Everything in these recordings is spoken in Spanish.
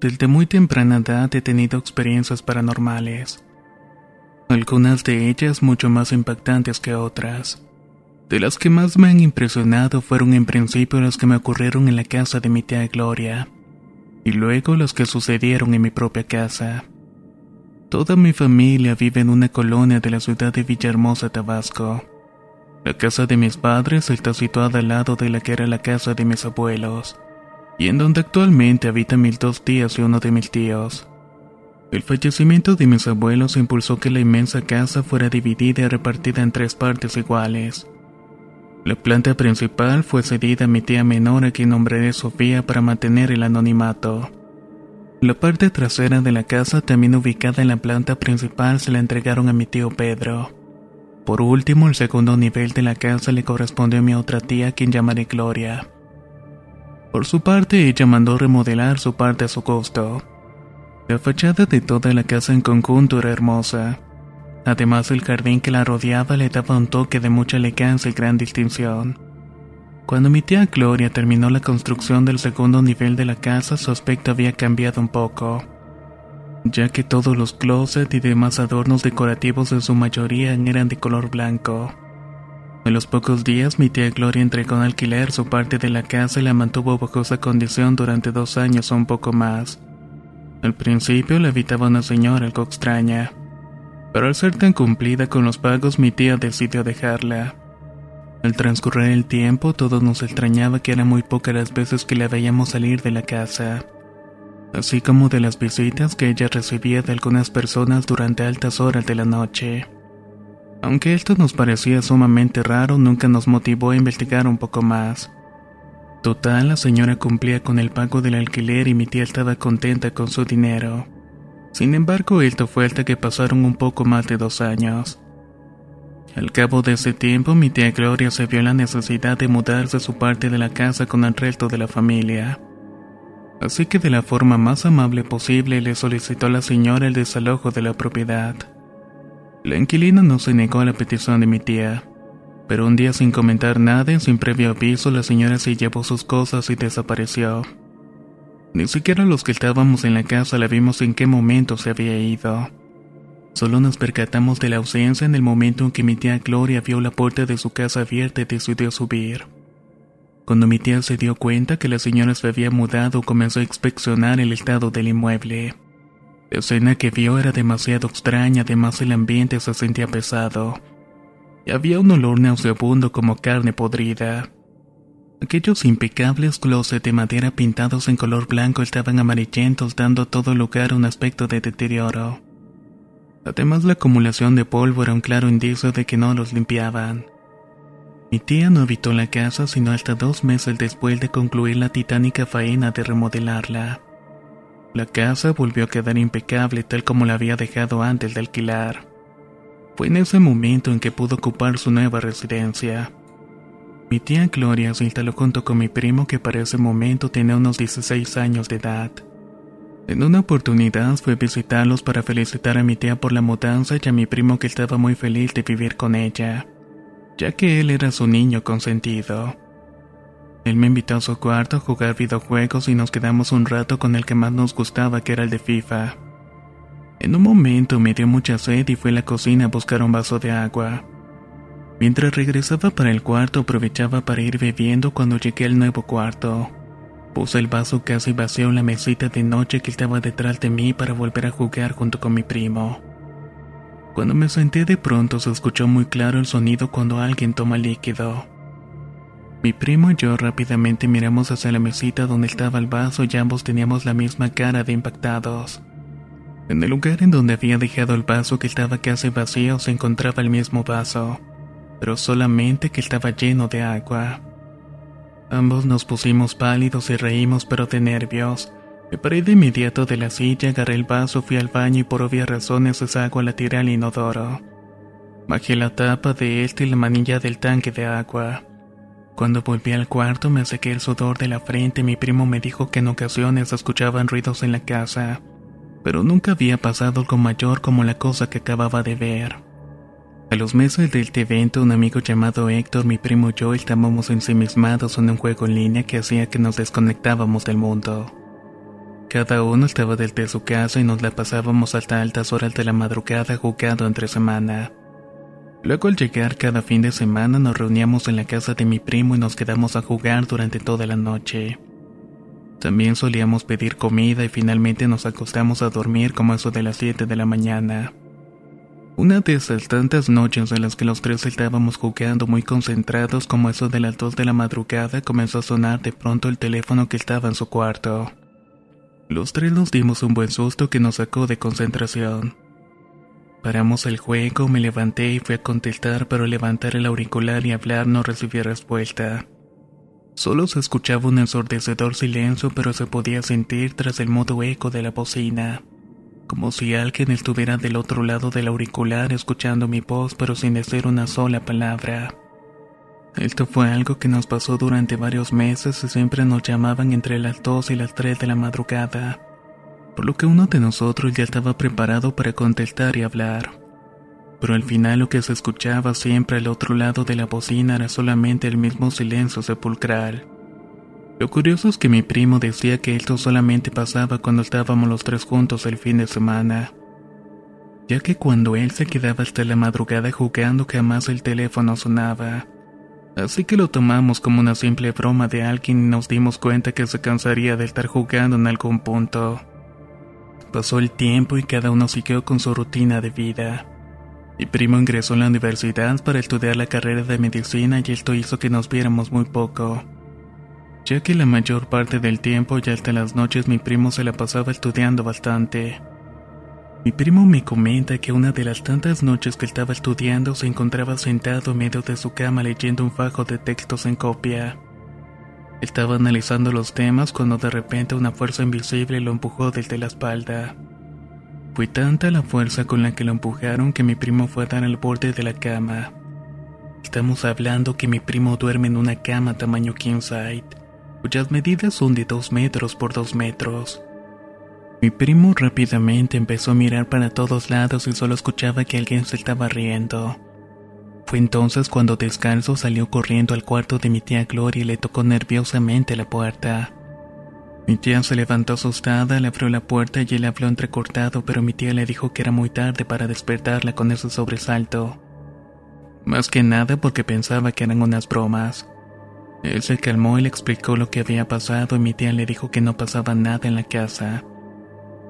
Desde muy temprana edad he tenido experiencias paranormales. Algunas de ellas mucho más impactantes que otras. De las que más me han impresionado fueron en principio las que me ocurrieron en la casa de mi tía Gloria, y luego las que sucedieron en mi propia casa. Toda mi familia vive en una colonia de la ciudad de Villahermosa, Tabasco. La casa de mis padres está situada al lado de la que era la casa de mis abuelos y en donde actualmente habitan mis dos tías y uno de mis tíos. El fallecimiento de mis abuelos impulsó que la inmensa casa fuera dividida y repartida en tres partes iguales. La planta principal fue cedida a mi tía menor a quien nombraré Sofía para mantener el anonimato. La parte trasera de la casa, también ubicada en la planta principal, se la entregaron a mi tío Pedro. Por último, el segundo nivel de la casa le correspondió a mi otra tía, quien llamaré Gloria. Por su parte, ella mandó remodelar su parte a su costo. La fachada de toda la casa en conjunto era hermosa. Además, el jardín que la rodeaba le daba un toque de mucha elegancia y gran distinción. Cuando mi tía Gloria terminó la construcción del segundo nivel de la casa, su aspecto había cambiado un poco, ya que todos los closets y demás adornos decorativos de su mayoría eran de color blanco. En los pocos días mi tía Gloria entregó en alquiler su parte de la casa y la mantuvo bajo esa condición durante dos años o un poco más. Al principio la habitaba una señora algo extraña, pero al ser tan cumplida con los pagos mi tía decidió dejarla. Al transcurrir el tiempo todos nos extrañaba que eran muy pocas las veces que la veíamos salir de la casa, así como de las visitas que ella recibía de algunas personas durante altas horas de la noche. Aunque esto nos parecía sumamente raro, nunca nos motivó a investigar un poco más. Total, la señora cumplía con el pago del alquiler y mi tía estaba contenta con su dinero. Sin embargo, esto fue hasta que pasaron un poco más de dos años. Al cabo de ese tiempo, mi tía Gloria se vio la necesidad de mudarse a su parte de la casa con el resto de la familia. Así que de la forma más amable posible le solicitó a la señora el desalojo de la propiedad. La inquilina no se negó a la petición de mi tía, pero un día sin comentar nada y sin previo aviso la señora se llevó sus cosas y desapareció. Ni siquiera los que estábamos en la casa la vimos en qué momento se había ido. Solo nos percatamos de la ausencia en el momento en que mi tía Gloria vio la puerta de su casa abierta y decidió subir. Cuando mi tía se dio cuenta que la señora se había mudado, comenzó a inspeccionar el estado del inmueble. La escena que vio era demasiado extraña, además el ambiente se sentía pesado. Y había un olor nauseabundo como carne podrida. Aquellos impecables closets de madera pintados en color blanco estaban amarillentos dando a todo lugar un aspecto de deterioro. Además la acumulación de polvo era un claro indicio de que no los limpiaban. Mi tía no habitó la casa sino hasta dos meses después de concluir la titánica faena de remodelarla. La casa volvió a quedar impecable tal como la había dejado antes de alquilar. Fue en ese momento en que pudo ocupar su nueva residencia. Mi tía Gloria se instaló junto con mi primo que para ese momento tenía unos 16 años de edad. En una oportunidad fue a visitarlos para felicitar a mi tía por la mudanza y a mi primo que estaba muy feliz de vivir con ella, ya que él era su niño consentido. Él me invitó a su cuarto a jugar videojuegos y nos quedamos un rato con el que más nos gustaba que era el de FIFA. En un momento me dio mucha sed y fui a la cocina a buscar un vaso de agua. Mientras regresaba para el cuarto aprovechaba para ir bebiendo cuando llegué al nuevo cuarto. Puse el vaso casi vacío en la mesita de noche que estaba detrás de mí para volver a jugar junto con mi primo. Cuando me senté de pronto se escuchó muy claro el sonido cuando alguien toma líquido. Mi primo y yo rápidamente miramos hacia la mesita donde estaba el vaso y ambos teníamos la misma cara de impactados. En el lugar en donde había dejado el vaso que estaba casi vacío se encontraba el mismo vaso, pero solamente que estaba lleno de agua. Ambos nos pusimos pálidos y reímos pero de nervios. Me paré de inmediato de la silla, agarré el vaso, fui al baño y por obvias razones esa agua la tiré al inodoro. Bajé la tapa de este y la manilla del tanque de agua. Cuando volví al cuarto me sequé el sudor de la frente y mi primo me dijo que en ocasiones escuchaban ruidos en la casa, pero nunca había pasado algo mayor como la cosa que acababa de ver. A los meses del evento, un amigo llamado Héctor, mi primo y yo estábamos ensimismados en un juego en línea que hacía que nos desconectábamos del mundo. Cada uno estaba desde su casa y nos la pasábamos hasta altas horas de la madrugada jugando entre semana. Luego al llegar cada fin de semana nos reuníamos en la casa de mi primo y nos quedamos a jugar durante toda la noche. También solíamos pedir comida y finalmente nos acostamos a dormir como eso de las 7 de la mañana. Una de esas tantas noches en las que los tres estábamos jugando muy concentrados como eso de las dos de la madrugada comenzó a sonar de pronto el teléfono que estaba en su cuarto. Los tres nos dimos un buen susto que nos sacó de concentración. Paramos el juego, me levanté y fui a contestar, pero levantar el auricular y hablar no recibí respuesta. Solo se escuchaba un ensordecedor silencio, pero se podía sentir tras el modo eco de la bocina como si alguien estuviera del otro lado del auricular escuchando mi voz pero sin decir una sola palabra. Esto fue algo que nos pasó durante varios meses y siempre nos llamaban entre las 2 y las 3 de la madrugada, por lo que uno de nosotros ya estaba preparado para contestar y hablar. Pero al final lo que se escuchaba siempre al otro lado de la bocina era solamente el mismo silencio sepulcral. Lo curioso es que mi primo decía que esto solamente pasaba cuando estábamos los tres juntos el fin de semana, ya que cuando él se quedaba hasta la madrugada jugando jamás el teléfono sonaba. Así que lo tomamos como una simple broma de alguien y nos dimos cuenta que se cansaría de estar jugando en algún punto. Pasó el tiempo y cada uno siguió con su rutina de vida. Mi primo ingresó en la universidad para estudiar la carrera de medicina y esto hizo que nos viéramos muy poco ya que la mayor parte del tiempo y hasta las noches mi primo se la pasaba estudiando bastante. Mi primo me comenta que una de las tantas noches que estaba estudiando se encontraba sentado en medio de su cama leyendo un fajo de textos en copia. Estaba analizando los temas cuando de repente una fuerza invisible lo empujó desde la espalda. Fue tanta la fuerza con la que lo empujaron que mi primo fue a dar al borde de la cama. Estamos hablando que mi primo duerme en una cama tamaño king side cuyas medidas son de 2 metros por 2 metros. Mi primo rápidamente empezó a mirar para todos lados y solo escuchaba que alguien se estaba riendo. Fue entonces cuando descalzo salió corriendo al cuarto de mi tía Gloria y le tocó nerviosamente la puerta. Mi tía se levantó asustada, le abrió la puerta y él habló entrecortado, pero mi tía le dijo que era muy tarde para despertarla con ese sobresalto. Más que nada porque pensaba que eran unas bromas. Él se calmó y le explicó lo que había pasado y mi tía le dijo que no pasaba nada en la casa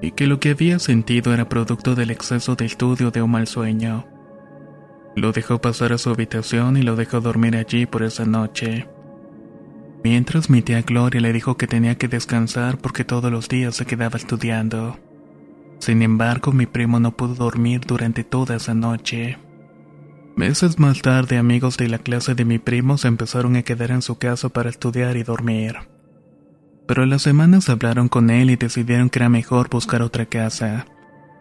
y que lo que había sentido era producto del exceso de estudio de un mal sueño. Lo dejó pasar a su habitación y lo dejó dormir allí por esa noche. Mientras mi tía Gloria le dijo que tenía que descansar porque todos los días se quedaba estudiando. Sin embargo, mi primo no pudo dormir durante toda esa noche. Meses más tarde, amigos de la clase de mi primo se empezaron a quedar en su casa para estudiar y dormir. Pero las semanas hablaron con él y decidieron que era mejor buscar otra casa,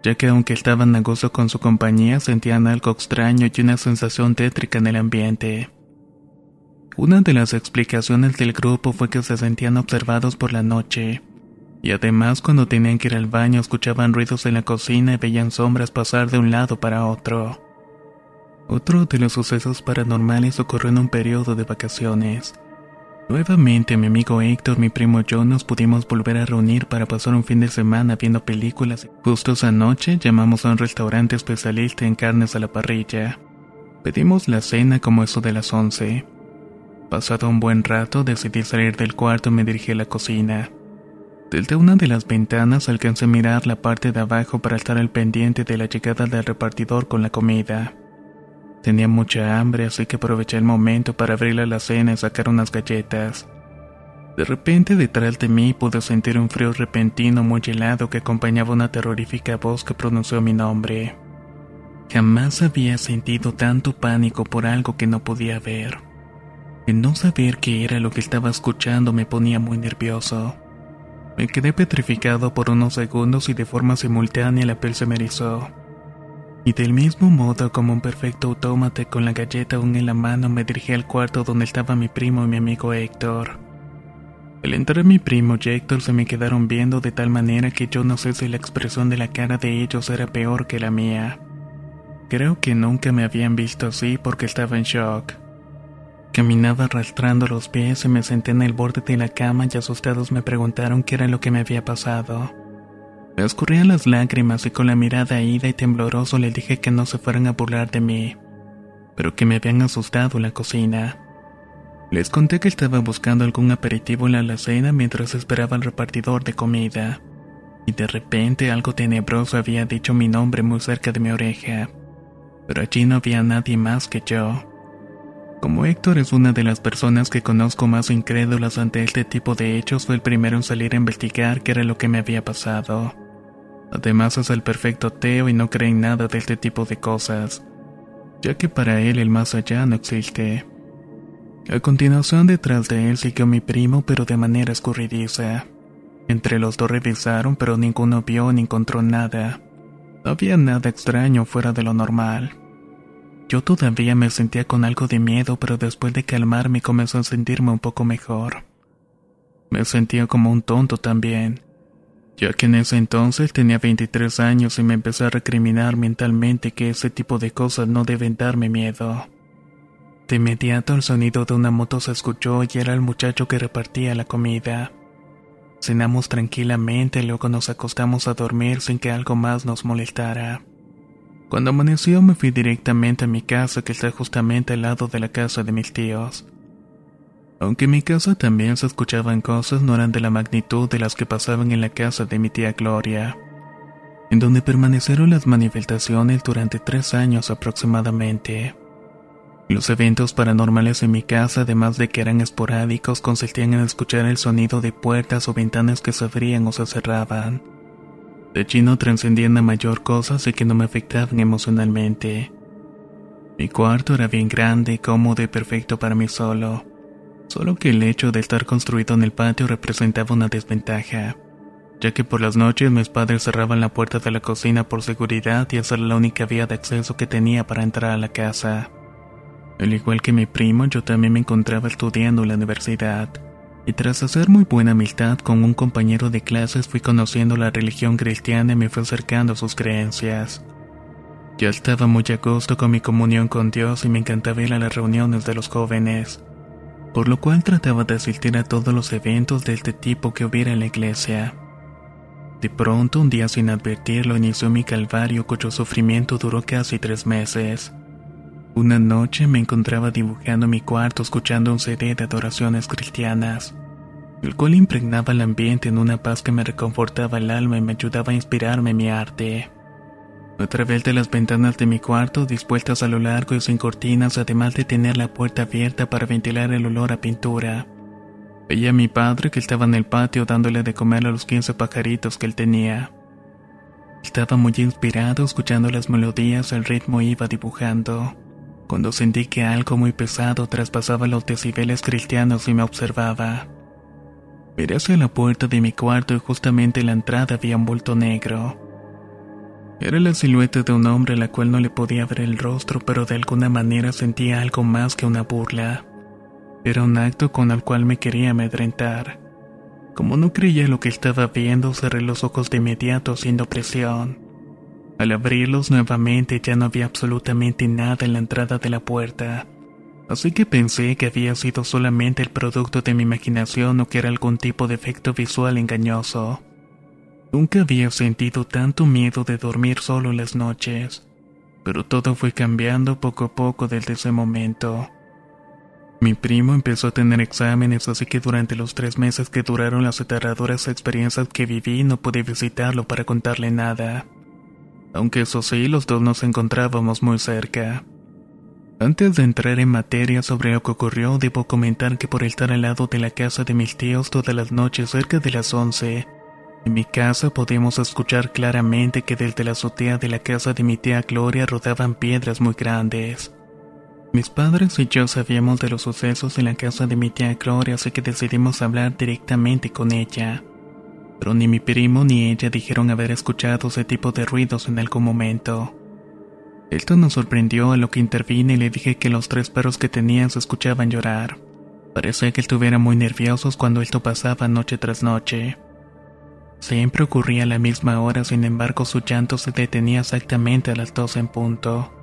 ya que aunque estaban a gusto con su compañía sentían algo extraño y una sensación tétrica en el ambiente. Una de las explicaciones del grupo fue que se sentían observados por la noche, y además cuando tenían que ir al baño escuchaban ruidos en la cocina y veían sombras pasar de un lado para otro. Otro de los sucesos paranormales ocurrió en un periodo de vacaciones. Nuevamente mi amigo Héctor, mi primo y yo nos pudimos volver a reunir para pasar un fin de semana viendo películas. Justo esa noche llamamos a un restaurante especialista en carnes a la parrilla. Pedimos la cena como eso de las 11. Pasado un buen rato decidí salir del cuarto y me dirigí a la cocina. Desde una de las ventanas alcancé a mirar la parte de abajo para estar al pendiente de la llegada del repartidor con la comida. Tenía mucha hambre, así que aproveché el momento para abrir la cena y sacar unas galletas. De repente, detrás de mí pude sentir un frío repentino muy helado que acompañaba una terrorífica voz que pronunció mi nombre. Jamás había sentido tanto pánico por algo que no podía ver. El no saber qué era lo que estaba escuchando me ponía muy nervioso. Me quedé petrificado por unos segundos y de forma simultánea la piel se me erizó. Y del mismo modo, como un perfecto autómata con la galleta aún en la mano, me dirigí al cuarto donde estaba mi primo y mi amigo Héctor. Al entrar mi primo y Héctor se me quedaron viendo de tal manera que yo no sé si la expresión de la cara de ellos era peor que la mía. Creo que nunca me habían visto así porque estaba en shock. Caminaba arrastrando los pies y me senté en el borde de la cama y asustados me preguntaron qué era lo que me había pasado. Me escurrían las lágrimas y con la mirada ida y tembloroso le dije que no se fueran a burlar de mí, pero que me habían asustado en la cocina. Les conté que estaba buscando algún aperitivo en la alacena mientras esperaba al repartidor de comida, y de repente algo tenebroso había dicho mi nombre muy cerca de mi oreja, pero allí no había nadie más que yo. Como Héctor es una de las personas que conozco más incrédulas ante este tipo de hechos, fue el primero en salir a investigar qué era lo que me había pasado. Además es el perfecto ateo y no cree en nada de este tipo de cosas, ya que para él el más allá no existe. A continuación detrás de él siguió mi primo pero de manera escurridiza. Entre los dos revisaron pero ninguno vio ni encontró nada. No había nada extraño fuera de lo normal. Yo todavía me sentía con algo de miedo pero después de calmarme comenzó a sentirme un poco mejor. Me sentía como un tonto también ya que en ese entonces tenía 23 años y me empecé a recriminar mentalmente que ese tipo de cosas no deben darme miedo. De inmediato el sonido de una moto se escuchó y era el muchacho que repartía la comida. Cenamos tranquilamente y luego nos acostamos a dormir sin que algo más nos molestara. Cuando amaneció me fui directamente a mi casa que está justamente al lado de la casa de mis tíos. Aunque en mi casa también se escuchaban cosas, no eran de la magnitud de las que pasaban en la casa de mi tía Gloria, en donde permanecieron las manifestaciones durante tres años aproximadamente. Los eventos paranormales en mi casa, además de que eran esporádicos, consistían en escuchar el sonido de puertas o ventanas que se abrían o se cerraban. De allí no trascendían a mayor cosa, así que no me afectaban emocionalmente. Mi cuarto era bien grande, cómodo y perfecto para mí solo solo que el hecho de estar construido en el patio representaba una desventaja, ya que por las noches mis padres cerraban la puerta de la cocina por seguridad y esa era la única vía de acceso que tenía para entrar a la casa. Al igual que mi primo, yo también me encontraba estudiando en la universidad, y tras hacer muy buena amistad con un compañero de clases fui conociendo la religión cristiana y me fui acercando a sus creencias. Ya estaba muy a gusto con mi comunión con Dios y me encantaba ir a las reuniones de los jóvenes por lo cual trataba de asistir a todos los eventos de este tipo que hubiera en la iglesia. De pronto, un día sin advertirlo, inició mi calvario cuyo sufrimiento duró casi tres meses. Una noche me encontraba dibujando mi cuarto escuchando un CD de adoraciones cristianas, el cual impregnaba el ambiente en una paz que me reconfortaba el alma y me ayudaba a inspirarme en mi arte. A través de las ventanas de mi cuarto, dispuestas a lo largo y sin cortinas, además de tener la puerta abierta para ventilar el olor a pintura. Veía a mi padre que estaba en el patio dándole de comer a los 15 pajaritos que él tenía. Estaba muy inspirado escuchando las melodías, el ritmo iba dibujando. Cuando sentí que algo muy pesado traspasaba los decibeles cristianos y me observaba. Miré hacia la puerta de mi cuarto y justamente en la entrada había un bulto negro. Era la silueta de un hombre a la cual no le podía ver el rostro, pero de alguna manera sentía algo más que una burla. Era un acto con el cual me quería amedrentar. Como no creía lo que estaba viendo, cerré los ojos de inmediato haciendo presión. Al abrirlos nuevamente ya no había absolutamente nada en la entrada de la puerta, así que pensé que había sido solamente el producto de mi imaginación o que era algún tipo de efecto visual engañoso. Nunca había sentido tanto miedo de dormir solo en las noches, pero todo fue cambiando poco a poco desde ese momento. Mi primo empezó a tener exámenes, así que durante los tres meses que duraron las aterradoras experiencias que viví no pude visitarlo para contarle nada aunque eso sí, los dos nos encontrábamos muy cerca. Antes de entrar en materia sobre lo que ocurrió, debo comentar que por estar al lado de la casa de mis tíos todas las noches cerca de las 11, en mi casa podíamos escuchar claramente que desde la azotea de la casa de mi tía Gloria rodaban piedras muy grandes. Mis padres y yo sabíamos de los sucesos en la casa de mi tía Gloria, así que decidimos hablar directamente con ella pero ni mi primo ni ella dijeron haber escuchado ese tipo de ruidos en algún momento. Esto nos sorprendió a lo que intervine y le dije que los tres perros que tenían se escuchaban llorar. Parecía que estuvieran muy nerviosos cuando esto pasaba noche tras noche. Siempre ocurría a la misma hora, sin embargo su llanto se detenía exactamente a las dos en punto.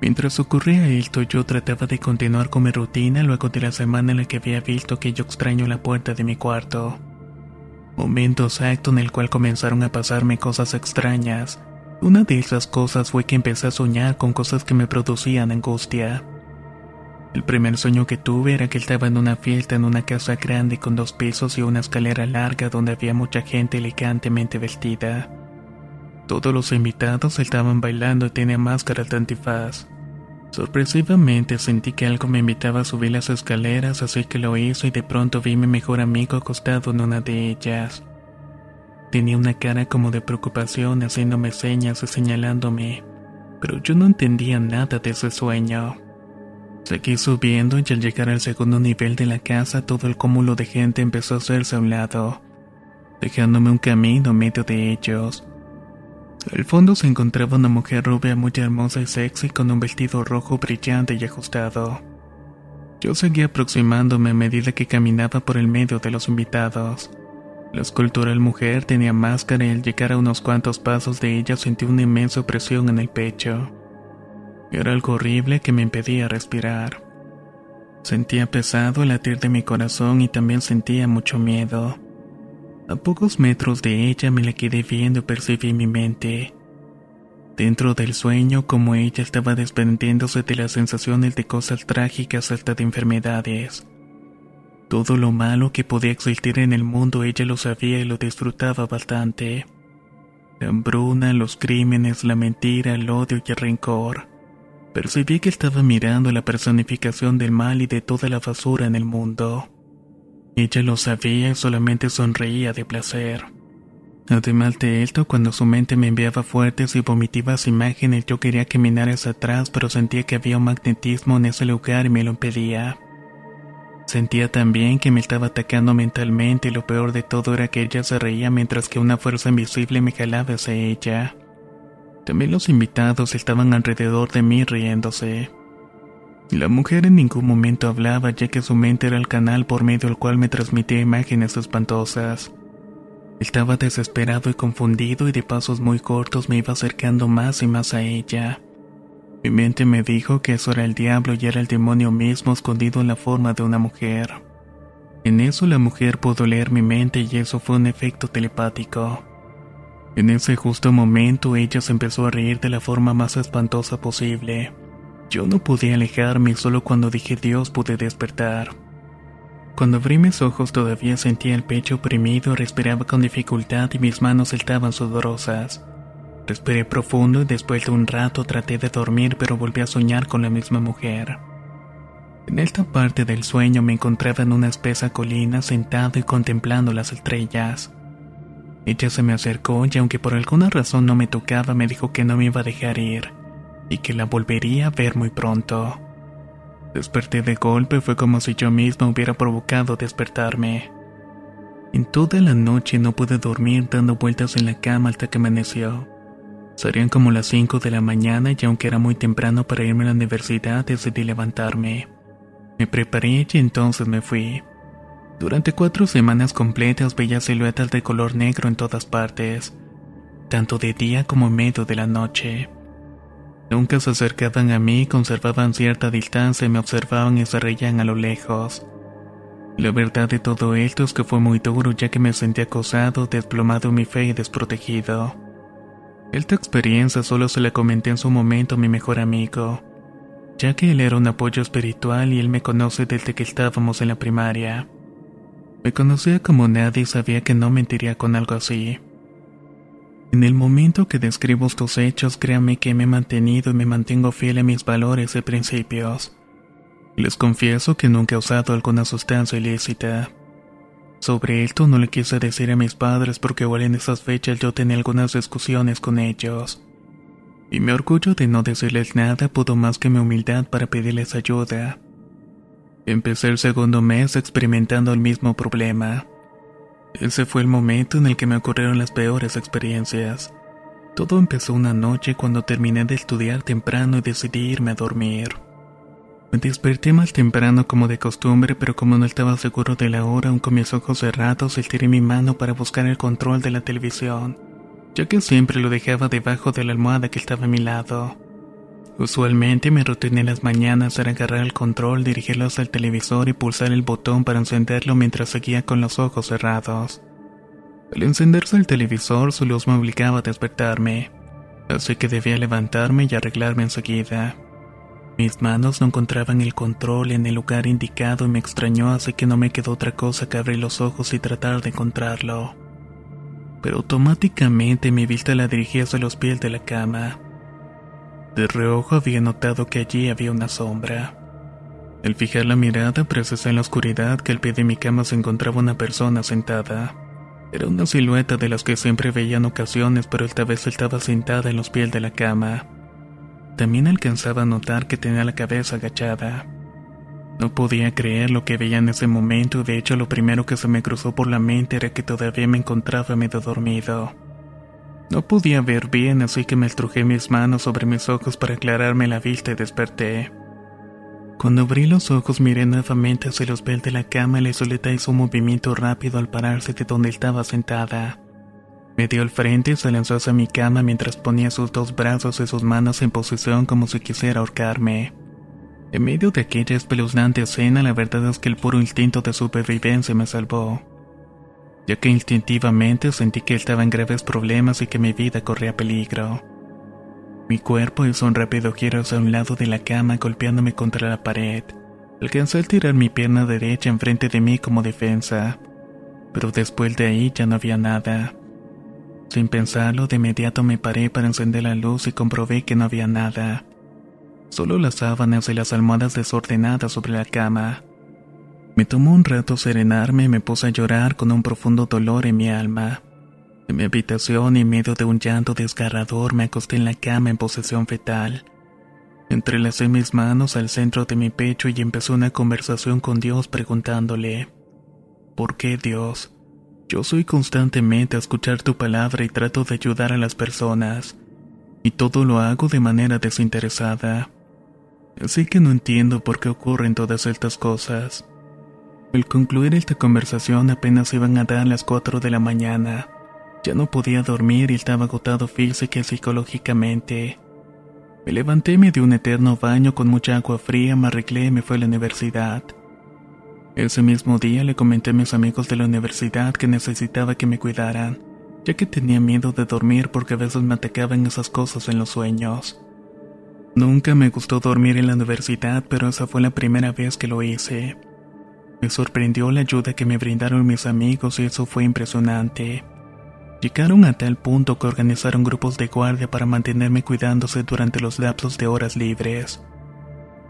Mientras ocurría esto, yo trataba de continuar con mi rutina luego de la semana en la que había visto que yo extraño la puerta de mi cuarto. Momento exacto en el cual comenzaron a pasarme cosas extrañas. Una de esas cosas fue que empecé a soñar con cosas que me producían angustia. El primer sueño que tuve era que estaba en una fiesta en una casa grande con dos pisos y una escalera larga donde había mucha gente elegantemente vestida. Todos los invitados estaban bailando y tenían máscaras de antifaz. Sorpresivamente sentí que algo me invitaba a subir las escaleras, así que lo hizo y de pronto vi mi mejor amigo acostado en una de ellas. Tenía una cara como de preocupación haciéndome señas y señalándome, pero yo no entendía nada de ese sueño. Seguí subiendo y al llegar al segundo nivel de la casa todo el cúmulo de gente empezó a hacerse a un lado, dejándome un camino medio de ellos. Al fondo se encontraba una mujer rubia muy hermosa y sexy con un vestido rojo brillante y ajustado. Yo seguía aproximándome a medida que caminaba por el medio de los invitados. La escultural mujer tenía máscara y al llegar a unos cuantos pasos de ella sentí una inmensa presión en el pecho. Era algo horrible que me impedía respirar. Sentía pesado el latir de mi corazón y también sentía mucho miedo. A pocos metros de ella me la quedé viendo y percibí mi mente. Dentro del sueño, como ella estaba desprendiéndose de las sensaciones de cosas trágicas hasta de enfermedades. Todo lo malo que podía existir en el mundo ella lo sabía y lo disfrutaba bastante. La hambruna, los crímenes, la mentira, el odio y el rencor. Percibí que estaba mirando la personificación del mal y de toda la basura en el mundo. Ella lo sabía y solamente sonreía de placer. Además de esto, cuando su mente me enviaba fuertes y vomitivas imágenes, yo quería caminar hacia atrás, pero sentía que había un magnetismo en ese lugar y me lo impedía. Sentía también que me estaba atacando mentalmente y lo peor de todo era que ella se reía mientras que una fuerza invisible me jalaba hacia ella. También los invitados estaban alrededor de mí riéndose. La mujer en ningún momento hablaba ya que su mente era el canal por medio del cual me transmitía imágenes espantosas. Estaba desesperado y confundido y de pasos muy cortos me iba acercando más y más a ella. Mi mente me dijo que eso era el diablo y era el demonio mismo escondido en la forma de una mujer. En eso la mujer pudo leer mi mente y eso fue un efecto telepático. En ese justo momento ella se empezó a reír de la forma más espantosa posible. Yo no podía alejarme y solo cuando dije Dios pude despertar. Cuando abrí mis ojos todavía sentía el pecho oprimido, respiraba con dificultad y mis manos estaban sudorosas. Respiré profundo y después de un rato traté de dormir pero volví a soñar con la misma mujer. En esta parte del sueño me encontraba en una espesa colina sentado y contemplando las estrellas. Ella se me acercó y aunque por alguna razón no me tocaba me dijo que no me iba a dejar ir y que la volvería a ver muy pronto. Desperté de golpe, fue como si yo misma hubiera provocado despertarme. En toda la noche no pude dormir dando vueltas en la cama hasta que amaneció. Serían como las 5 de la mañana y aunque era muy temprano para irme a la universidad, decidí levantarme. Me preparé y entonces me fui. Durante cuatro semanas completas veía siluetas de color negro en todas partes, tanto de día como en medio de la noche. Nunca se acercaban a mí, conservaban cierta distancia y me observaban y se reían a lo lejos. La verdad de todo esto es que fue muy duro ya que me sentí acosado, desplomado en mi fe y desprotegido. Esta experiencia solo se la comenté en su momento a mi mejor amigo, ya que él era un apoyo espiritual y él me conoce desde que estábamos en la primaria. Me conocía como nadie y sabía que no mentiría con algo así. En el momento que describo estos hechos, créanme que me he mantenido y me mantengo fiel a mis valores y principios. Les confieso que nunca he usado alguna sustancia ilícita. Sobre esto no le quise decir a mis padres porque igual en esas fechas yo tenía algunas discusiones con ellos. Y mi orgullo de no decirles nada pudo más que mi humildad para pedirles ayuda. Empecé el segundo mes experimentando el mismo problema. Ese fue el momento en el que me ocurrieron las peores experiencias. Todo empezó una noche cuando terminé de estudiar temprano y decidí irme a dormir. Me desperté más temprano como de costumbre, pero como no estaba seguro de la hora, aún con mis ojos cerrados, estiré mi mano para buscar el control de la televisión, ya que siempre lo dejaba debajo de la almohada que estaba a mi lado. Usualmente mi rutina en las mañanas era agarrar el control, dirigirlo hacia el televisor y pulsar el botón para encenderlo mientras seguía con los ojos cerrados. Al encenderse el televisor, su luz me obligaba a despertarme, así que debía levantarme y arreglarme enseguida. Mis manos no encontraban el control en el lugar indicado y me extrañó así que no me quedó otra cosa que abrir los ojos y tratar de encontrarlo. Pero automáticamente mi vista la dirigí hacia los pies de la cama. De reojo había notado que allí había una sombra. Al fijar la mirada precisé en la oscuridad que al pie de mi cama se encontraba una persona sentada. Era una silueta de las que siempre veía en ocasiones, pero esta vez estaba sentada en los pies de la cama. También alcanzaba a notar que tenía la cabeza agachada. No podía creer lo que veía en ese momento de hecho lo primero que se me cruzó por la mente era que todavía me encontraba medio dormido. No podía ver bien así que me estrujé mis manos sobre mis ojos para aclararme la vista y desperté. Cuando abrí los ojos miré nuevamente hacia los pies de la cama y la soleta hizo un movimiento rápido al pararse de donde estaba sentada. Me dio el frente y se lanzó hacia mi cama mientras ponía sus dos brazos y sus manos en posición como si quisiera ahorcarme. En medio de aquella espeluznante escena, la verdad es que el puro instinto de supervivencia me salvó, ya que instintivamente sentí que estaba en graves problemas y que mi vida corría peligro. Mi cuerpo hizo un rápido giro hacia un lado de la cama golpeándome contra la pared. Alcancé a tirar mi pierna derecha enfrente de mí como defensa, pero después de ahí ya no había nada. Sin pensarlo, de inmediato me paré para encender la luz y comprobé que no había nada. Solo las sábanas y las almohadas desordenadas sobre la cama. Me tomó un rato serenarme y me puse a llorar con un profundo dolor en mi alma. En mi habitación en medio de un llanto desgarrador me acosté en la cama en posesión fetal. Entrelacé mis manos al centro de mi pecho y empecé una conversación con Dios preguntándole, ¿por qué Dios? Yo soy constantemente a escuchar tu palabra y trato de ayudar a las personas, y todo lo hago de manera desinteresada. Así que no entiendo por qué ocurren todas estas cosas. Al concluir esta conversación apenas iban a dar las 4 de la mañana. Ya no podía dormir y estaba agotado física y psicológicamente. Me levanté, me di un eterno baño con mucha agua fría, me arreglé y me fui a la universidad. Ese mismo día le comenté a mis amigos de la universidad que necesitaba que me cuidaran, ya que tenía miedo de dormir porque a veces me atacaban esas cosas en los sueños. Nunca me gustó dormir en la universidad, pero esa fue la primera vez que lo hice. Me sorprendió la ayuda que me brindaron mis amigos y eso fue impresionante. Llegaron a tal punto que organizaron grupos de guardia para mantenerme cuidándose durante los lapsos de horas libres.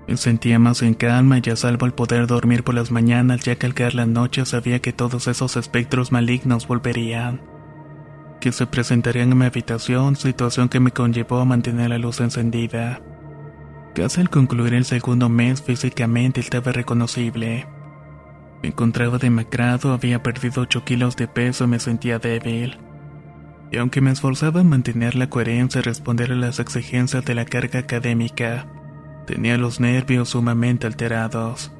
Me sentía más en calma y salvo al poder dormir por las mañanas ya que al caer la noche sabía que todos esos espectros malignos volverían. Que se presentarían en mi habitación, situación que me conllevó a mantener la luz encendida. Casi al concluir el segundo mes físicamente estaba reconocible. Me encontraba demacrado, había perdido 8 kilos de peso y me sentía débil. Y aunque me esforzaba en mantener la coherencia y responder a las exigencias de la carga académica, tenía los nervios sumamente alterados.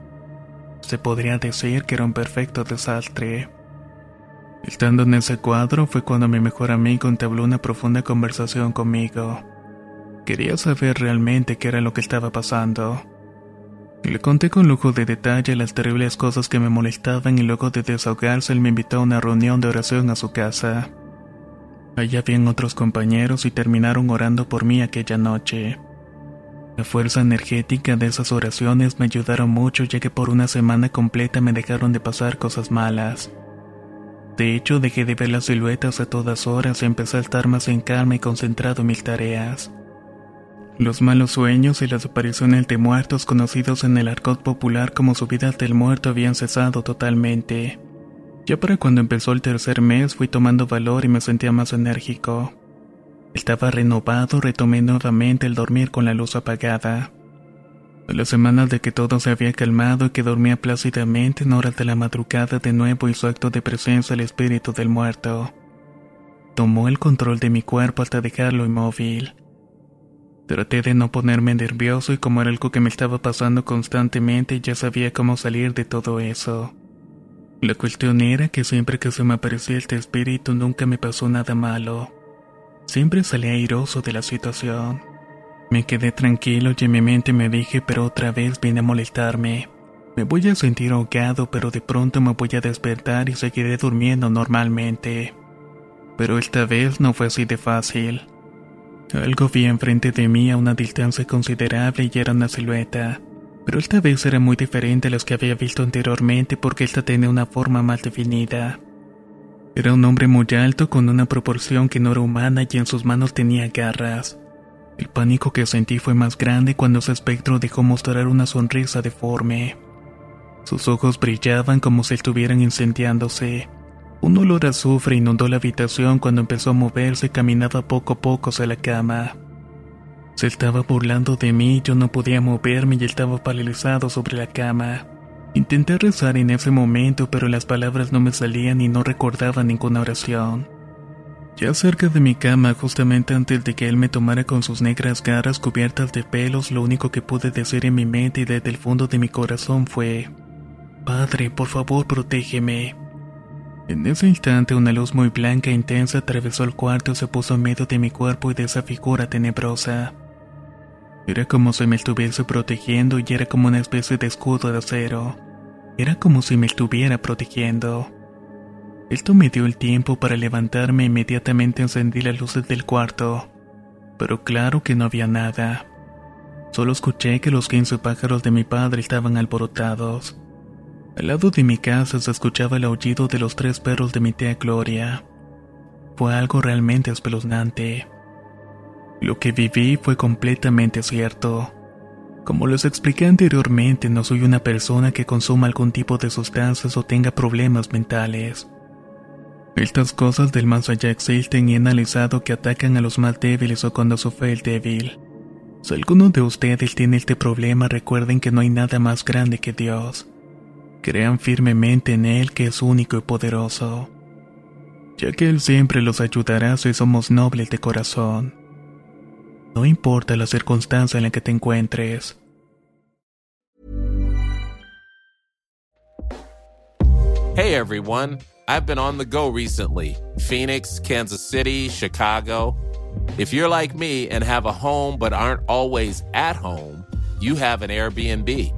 Se podría decir que era un perfecto desastre. Estando en ese cuadro fue cuando mi mejor amigo entabló una profunda conversación conmigo. Quería saber realmente qué era lo que estaba pasando. Le conté con lujo de detalle las terribles cosas que me molestaban y luego de desahogarse él me invitó a una reunión de oración a su casa. Allá habían otros compañeros y terminaron orando por mí aquella noche. La fuerza energética de esas oraciones me ayudaron mucho ya que por una semana completa me dejaron de pasar cosas malas. De hecho, dejé de ver las siluetas a todas horas y empecé a estar más en calma y concentrado en mis tareas. Los malos sueños y las apariciones de muertos conocidos en el argot popular como subidas del muerto habían cesado totalmente. Ya para cuando empezó el tercer mes fui tomando valor y me sentía más enérgico. Estaba renovado, retomé nuevamente el dormir con la luz apagada. A las semanas de que todo se había calmado y que dormía plácidamente en horas de la madrugada de nuevo hizo acto de presencia el espíritu del muerto. Tomó el control de mi cuerpo hasta dejarlo inmóvil. Traté de no ponerme nervioso y como era algo que me estaba pasando constantemente ya sabía cómo salir de todo eso. La cuestión era que siempre que se me aparecía este espíritu nunca me pasó nada malo. Siempre salía airoso de la situación. Me quedé tranquilo y en mi mente me dije pero otra vez viene a molestarme. Me voy a sentir ahogado pero de pronto me voy a despertar y seguiré durmiendo normalmente. Pero esta vez no fue así de fácil. Algo vi enfrente de mí a una distancia considerable y era una silueta, pero esta vez era muy diferente a las que había visto anteriormente porque esta tenía una forma más definida. Era un hombre muy alto con una proporción que no era humana y en sus manos tenía garras. El pánico que sentí fue más grande cuando ese espectro dejó mostrar una sonrisa deforme. Sus ojos brillaban como si estuvieran incendiándose un olor azufre inundó la habitación cuando empezó a moverse y caminaba poco a poco hacia la cama. Se estaba burlando de mí, yo no podía moverme y estaba paralizado sobre la cama. Intenté rezar en ese momento, pero las palabras no me salían y no recordaba ninguna oración. Ya cerca de mi cama, justamente antes de que él me tomara con sus negras garras cubiertas de pelos, lo único que pude decir en mi mente y desde el fondo de mi corazón fue, Padre, por favor, protégeme. En ese instante una luz muy blanca e intensa atravesó el cuarto y se puso en medio de mi cuerpo y de esa figura tenebrosa. Era como si me estuviese protegiendo y era como una especie de escudo de acero. Era como si me estuviera protegiendo. Esto me dio el tiempo para levantarme e inmediatamente encendí las luces del cuarto. Pero claro que no había nada. Solo escuché que los quince pájaros de mi padre estaban alborotados. Al lado de mi casa se escuchaba el aullido de los tres perros de mi tía Gloria. Fue algo realmente espeluznante. Lo que viví fue completamente cierto. Como les expliqué anteriormente, no soy una persona que consuma algún tipo de sustancias o tenga problemas mentales. Estas cosas del más allá existen y he analizado que atacan a los más débiles o cuando sufre el débil. Si alguno de ustedes tiene este problema, recuerden que no hay nada más grande que Dios. Crean firmemente en Él que es único y poderoso, ya que Él siempre los ayudará si somos nobles de corazón. No importa la circunstancia en la que te encuentres. Hey everyone, I've been on the go recently Phoenix, Kansas City, Chicago. If you're like me and have a home but aren't always at home, you have an Airbnb.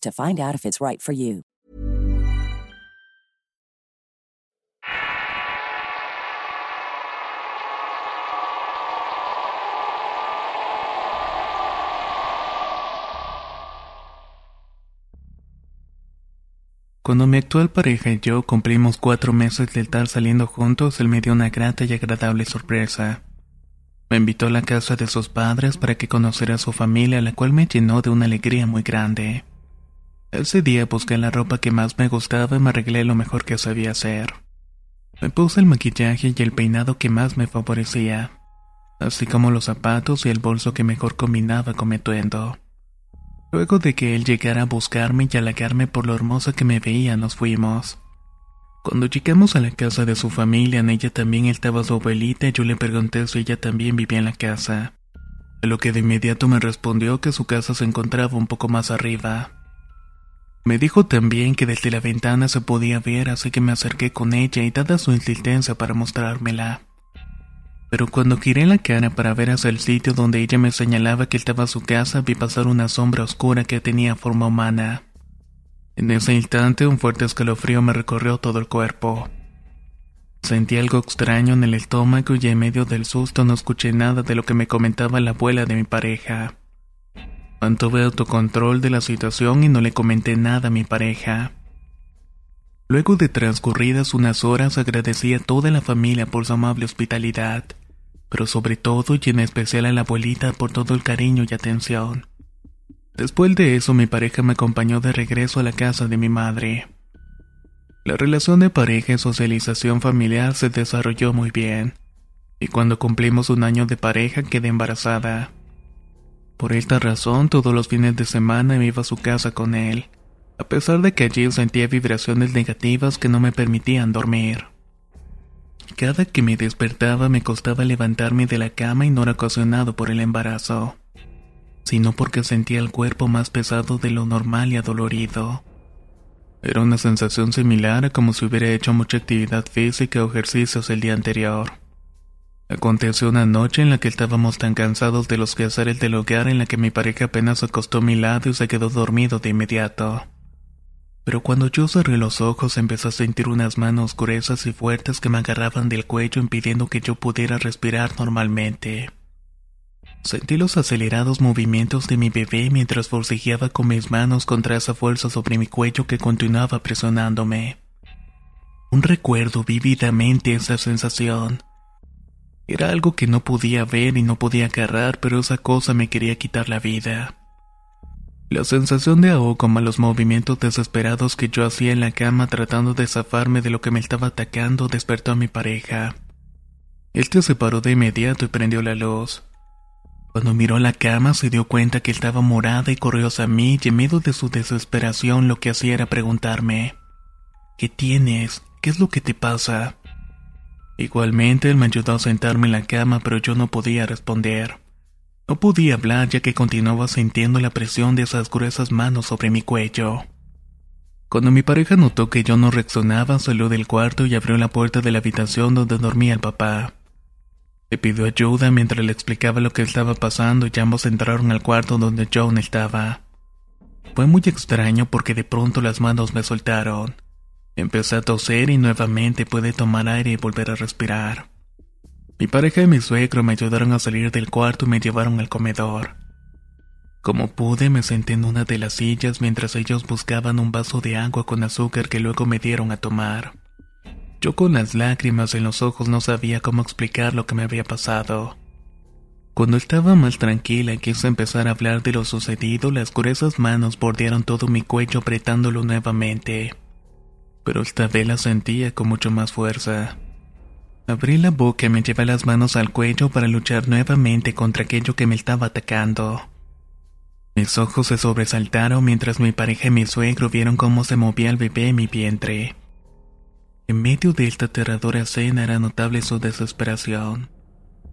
to find out if it's right for you. Cuando mi actual pareja y yo cumplimos cuatro meses de estar saliendo juntos, él me dio una grata y agradable sorpresa. Me invitó a la casa de sus padres para que conociera a su familia, la cual me llenó de una alegría muy grande. Ese día busqué la ropa que más me gustaba y me arreglé lo mejor que sabía hacer. Me puse el maquillaje y el peinado que más me favorecía, así como los zapatos y el bolso que mejor combinaba con mi atuendo. Luego de que él llegara a buscarme y halagarme por lo hermosa que me veía, nos fuimos. Cuando llegamos a la casa de su familia, en ella también estaba su abuelita y yo le pregunté si ella también vivía en la casa. A lo que de inmediato me respondió que su casa se encontraba un poco más arriba. Me dijo también que desde la ventana se podía ver, así que me acerqué con ella y dada su insistencia para mostrármela. Pero cuando giré la cara para ver hacia el sitio donde ella me señalaba que estaba su casa, vi pasar una sombra oscura que tenía forma humana. En ese instante un fuerte escalofrío me recorrió todo el cuerpo. Sentí algo extraño en el estómago y en medio del susto no escuché nada de lo que me comentaba la abuela de mi pareja. Mantuve autocontrol de la situación y no le comenté nada a mi pareja. Luego de transcurridas unas horas agradecí a toda la familia por su amable hospitalidad, pero sobre todo y en especial a la abuelita por todo el cariño y atención. Después de eso mi pareja me acompañó de regreso a la casa de mi madre. La relación de pareja y socialización familiar se desarrolló muy bien, y cuando cumplimos un año de pareja quedé embarazada. Por esta razón, todos los fines de semana me iba a su casa con él, a pesar de que allí sentía vibraciones negativas que no me permitían dormir. Cada que me despertaba me costaba levantarme de la cama y no era ocasionado por el embarazo, sino porque sentía el cuerpo más pesado de lo normal y adolorido. Era una sensación similar a como si hubiera hecho mucha actividad física o ejercicios el día anterior. Aconteció una noche en la que estábamos tan cansados de los quehaceres del hogar en la que mi pareja apenas acostó a mi lado y se quedó dormido de inmediato. Pero cuando yo cerré los ojos empecé a sentir unas manos gruesas y fuertes que me agarraban del cuello impidiendo que yo pudiera respirar normalmente. Sentí los acelerados movimientos de mi bebé mientras forcejeaba con mis manos contra esa fuerza sobre mi cuello que continuaba presionándome. Un recuerdo vívidamente esa sensación era algo que no podía ver y no podía agarrar, pero esa cosa me quería quitar la vida. La sensación de ahogo los movimientos desesperados que yo hacía en la cama tratando de zafarme de lo que me estaba atacando despertó a mi pareja. Él se separó de inmediato y prendió la luz. Cuando miró la cama se dio cuenta que estaba morada y corrió hacia mí y en medio de su desesperación lo que hacía era preguntarme ¿Qué tienes? ¿Qué es lo que te pasa? Igualmente él me ayudó a sentarme en la cama, pero yo no podía responder. No podía hablar ya que continuaba sintiendo la presión de esas gruesas manos sobre mi cuello. Cuando mi pareja notó que yo no reaccionaba, salió del cuarto y abrió la puerta de la habitación donde dormía el papá. Le pidió ayuda mientras le explicaba lo que estaba pasando y ambos entraron al cuarto donde John estaba. Fue muy extraño porque de pronto las manos me soltaron. Empecé a toser y nuevamente pude tomar aire y volver a respirar. Mi pareja y mi suegro me ayudaron a salir del cuarto y me llevaron al comedor. Como pude, me senté en una de las sillas mientras ellos buscaban un vaso de agua con azúcar que luego me dieron a tomar. Yo con las lágrimas en los ojos no sabía cómo explicar lo que me había pasado. Cuando estaba más tranquila y quise empezar a hablar de lo sucedido, las gruesas manos bordearon todo mi cuello apretándolo nuevamente pero esta vez la sentía con mucho más fuerza. Abrí la boca y me llevé las manos al cuello para luchar nuevamente contra aquello que me estaba atacando. Mis ojos se sobresaltaron mientras mi pareja y mi suegro vieron cómo se movía el bebé en mi vientre. En medio de esta aterradora escena era notable su desesperación,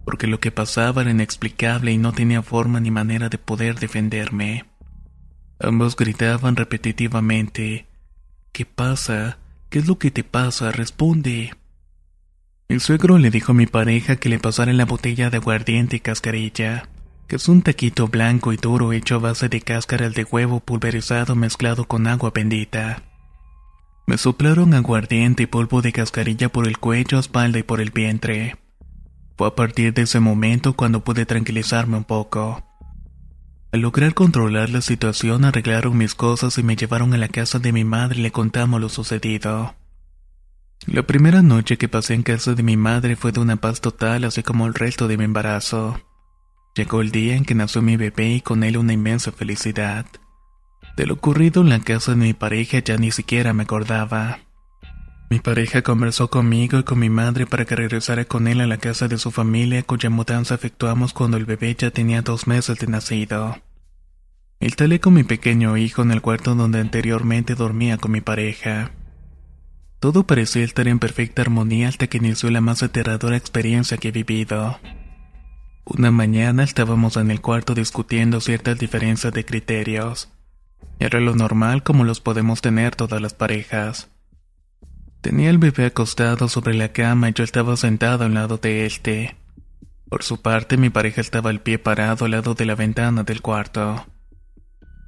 porque lo que pasaba era inexplicable y no tenía forma ni manera de poder defenderme. Ambos gritaban repetitivamente, ¿Qué pasa? ¿Qué es lo que te pasa? Responde. El suegro le dijo a mi pareja que le pasara la botella de aguardiente y cascarilla que es un taquito blanco y duro hecho a base de cáscaras de huevo pulverizado mezclado con agua bendita. Me soplaron aguardiente y polvo de cascarilla por el cuello, espalda y por el vientre. Fue a partir de ese momento cuando pude tranquilizarme un poco. Al lograr controlar la situación arreglaron mis cosas y me llevaron a la casa de mi madre y le contamos lo sucedido. La primera noche que pasé en casa de mi madre fue de una paz total así como el resto de mi embarazo. Llegó el día en que nació mi bebé y con él una inmensa felicidad. De lo ocurrido en la casa de mi pareja ya ni siquiera me acordaba. Mi pareja conversó conmigo y con mi madre para que regresara con él a la casa de su familia cuya mudanza efectuamos cuando el bebé ya tenía dos meses de nacido. Instalé con mi pequeño hijo en el cuarto donde anteriormente dormía con mi pareja. Todo parecía estar en perfecta armonía hasta que inició la más aterradora experiencia que he vivido. Una mañana estábamos en el cuarto discutiendo ciertas diferencias de criterios. Era lo normal como los podemos tener todas las parejas. Tenía el bebé acostado sobre la cama y yo estaba sentado al lado de este. Por su parte, mi pareja estaba al pie parado al lado de la ventana del cuarto.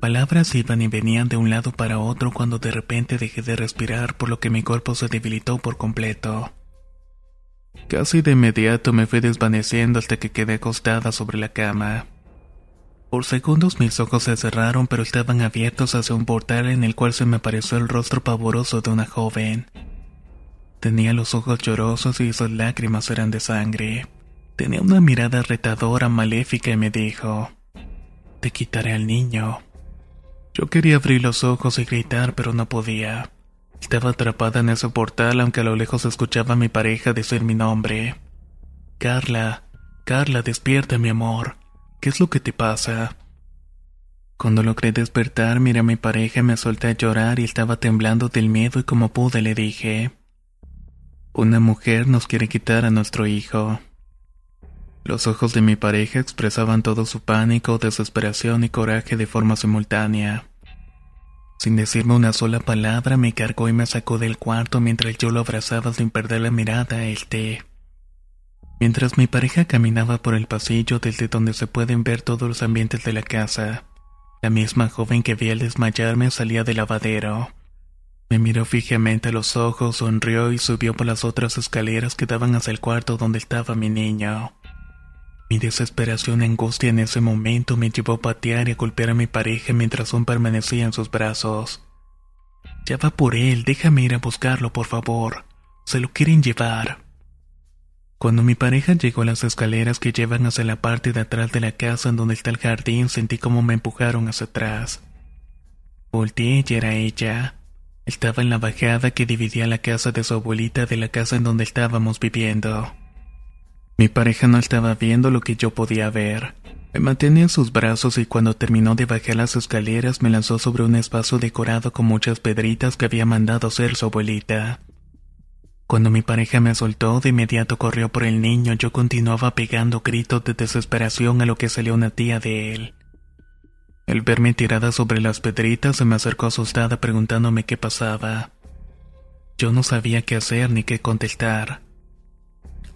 Palabras iban y venían de un lado para otro cuando de repente dejé de respirar por lo que mi cuerpo se debilitó por completo. Casi de inmediato me fui desvaneciendo hasta que quedé acostada sobre la cama. Por segundos mis ojos se cerraron pero estaban abiertos hacia un portal en el cual se me apareció el rostro pavoroso de una joven. Tenía los ojos llorosos y sus lágrimas eran de sangre. Tenía una mirada retadora, maléfica y me dijo, Te quitaré al niño. Yo quería abrir los ojos y gritar pero no podía. Estaba atrapada en ese portal aunque a lo lejos escuchaba a mi pareja decir mi nombre. Carla, Carla, despierta mi amor. ¿Qué es lo que te pasa? Cuando logré despertar, miré a mi pareja me solté a llorar y estaba temblando del miedo y como pude le dije, Una mujer nos quiere quitar a nuestro hijo. Los ojos de mi pareja expresaban todo su pánico, desesperación y coraje de forma simultánea. Sin decirme una sola palabra, me cargó y me sacó del cuarto mientras yo lo abrazaba sin perder la mirada a este. Mientras mi pareja caminaba por el pasillo desde donde se pueden ver todos los ambientes de la casa, la misma joven que vi al desmayarme salía del lavadero. Me miró fijamente a los ojos, sonrió y subió por las otras escaleras que daban hacia el cuarto donde estaba mi niño. Mi desesperación y angustia en ese momento me llevó a patear y a golpear a mi pareja mientras aún permanecía en sus brazos. Ya va por él, déjame ir a buscarlo, por favor. Se lo quieren llevar. Cuando mi pareja llegó a las escaleras que llevan hacia la parte de atrás de la casa en donde está el jardín, sentí como me empujaron hacia atrás. Volteé y era ella. Estaba en la bajada que dividía la casa de su abuelita de la casa en donde estábamos viviendo. Mi pareja no estaba viendo lo que yo podía ver. Me mantenía en sus brazos y cuando terminó de bajar las escaleras me lanzó sobre un espacio decorado con muchas pedritas que había mandado hacer su abuelita. Cuando mi pareja me soltó, de inmediato corrió por el niño, yo continuaba pegando gritos de desesperación a lo que salió una tía de él. Al verme tirada sobre las pedritas, se me acercó asustada preguntándome qué pasaba. Yo no sabía qué hacer ni qué contestar.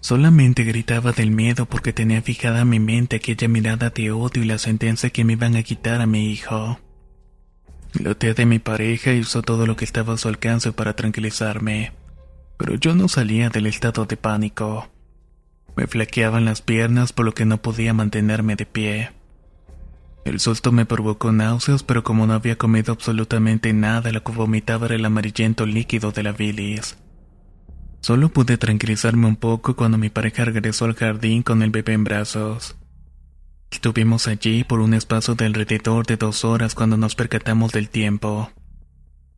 Solamente gritaba del miedo porque tenía fijada en mi mente aquella mirada de odio y la sentencia que me iban a quitar a mi hijo. Tía de mi pareja hizo todo lo que estaba a su alcance para tranquilizarme, pero yo no salía del estado de pánico. Me flaqueaban las piernas por lo que no podía mantenerme de pie. El susto me provocó náuseas, pero como no había comido absolutamente nada, lo que vomitaba era el amarillento líquido de la bilis. Solo pude tranquilizarme un poco cuando mi pareja regresó al jardín con el bebé en brazos. Estuvimos allí por un espacio de alrededor de dos horas cuando nos percatamos del tiempo.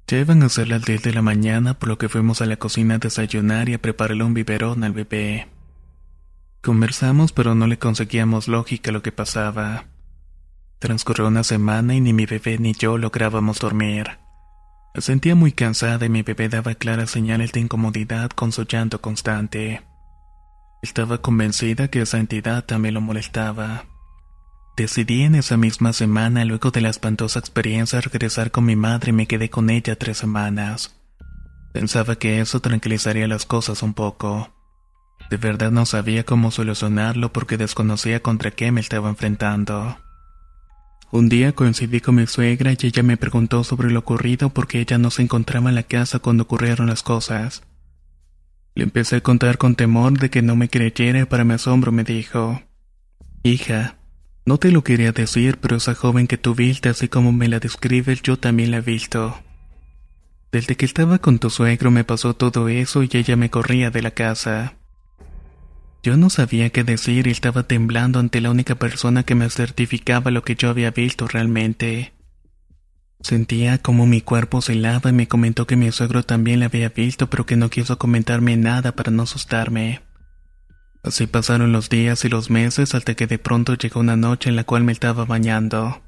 Ya iban a ser las 10 de la mañana, por lo que fuimos a la cocina a desayunar y a prepararle un biberón al bebé. Conversamos, pero no le conseguíamos lógica lo que pasaba. Transcurrió una semana y ni mi bebé ni yo lográbamos dormir. Sentía muy cansada y mi bebé daba claras señales de incomodidad con su llanto constante. Estaba convencida que esa entidad también lo molestaba. Decidí en esa misma semana, luego de la espantosa experiencia, regresar con mi madre y me quedé con ella tres semanas. Pensaba que eso tranquilizaría las cosas un poco. De verdad no sabía cómo solucionarlo porque desconocía contra qué me estaba enfrentando. Un día coincidí con mi suegra y ella me preguntó sobre lo ocurrido porque ella no se encontraba en la casa cuando ocurrieron las cosas. Le empecé a contar con temor de que no me creyera y para mi asombro me dijo, Hija, no te lo quería decir, pero esa joven que tú viste así como me la describes yo también la he visto. Desde que estaba con tu suegro me pasó todo eso y ella me corría de la casa. Yo no sabía qué decir y estaba temblando ante la única persona que me certificaba lo que yo había visto realmente. Sentía como mi cuerpo se helaba y me comentó que mi suegro también la había visto pero que no quiso comentarme nada para no asustarme. Así pasaron los días y los meses hasta que de pronto llegó una noche en la cual me estaba bañando.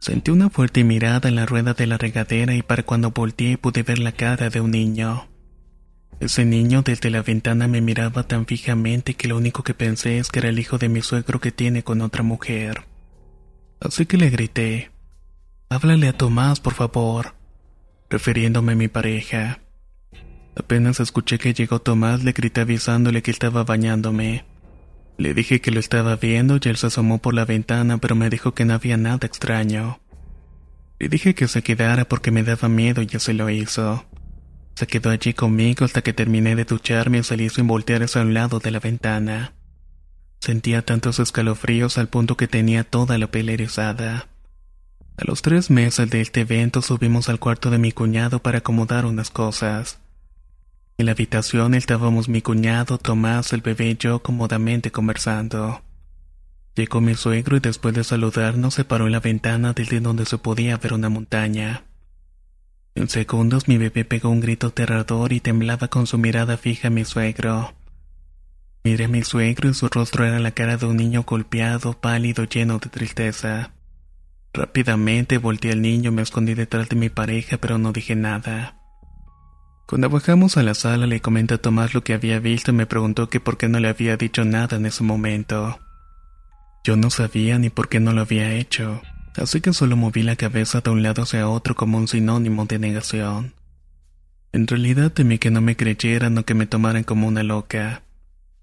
Sentí una fuerte mirada en la rueda de la regadera y para cuando volteé pude ver la cara de un niño. Ese niño desde la ventana me miraba tan fijamente que lo único que pensé es que era el hijo de mi suegro que tiene con otra mujer. Así que le grité, Háblale a Tomás, por favor, refiriéndome a mi pareja. Apenas escuché que llegó Tomás, le grité avisándole que estaba bañándome. Le dije que lo estaba viendo y él se asomó por la ventana, pero me dijo que no había nada extraño. Le dije que se quedara porque me daba miedo y se lo hizo. Se quedó allí conmigo hasta que terminé de ducharme y salí sin voltear hacia un lado de la ventana. Sentía tantos escalofríos al punto que tenía toda la piel erizada. A los tres meses de este evento subimos al cuarto de mi cuñado para acomodar unas cosas. En la habitación estábamos mi cuñado, Tomás, el bebé y yo cómodamente conversando. Llegó mi suegro y después de saludarnos se paró en la ventana desde donde se podía ver una montaña. En segundos mi bebé pegó un grito aterrador y temblaba con su mirada fija a mi suegro. Miré a mi suegro y su rostro era la cara de un niño golpeado, pálido, lleno de tristeza. Rápidamente volteé al niño me escondí detrás de mi pareja, pero no dije nada. Cuando bajamos a la sala le comenté a Tomás lo que había visto y me preguntó que por qué no le había dicho nada en ese momento. Yo no sabía ni por qué no lo había hecho así que solo moví la cabeza de un lado hacia otro como un sinónimo de negación. En realidad temí que no me creyeran o que me tomaran como una loca,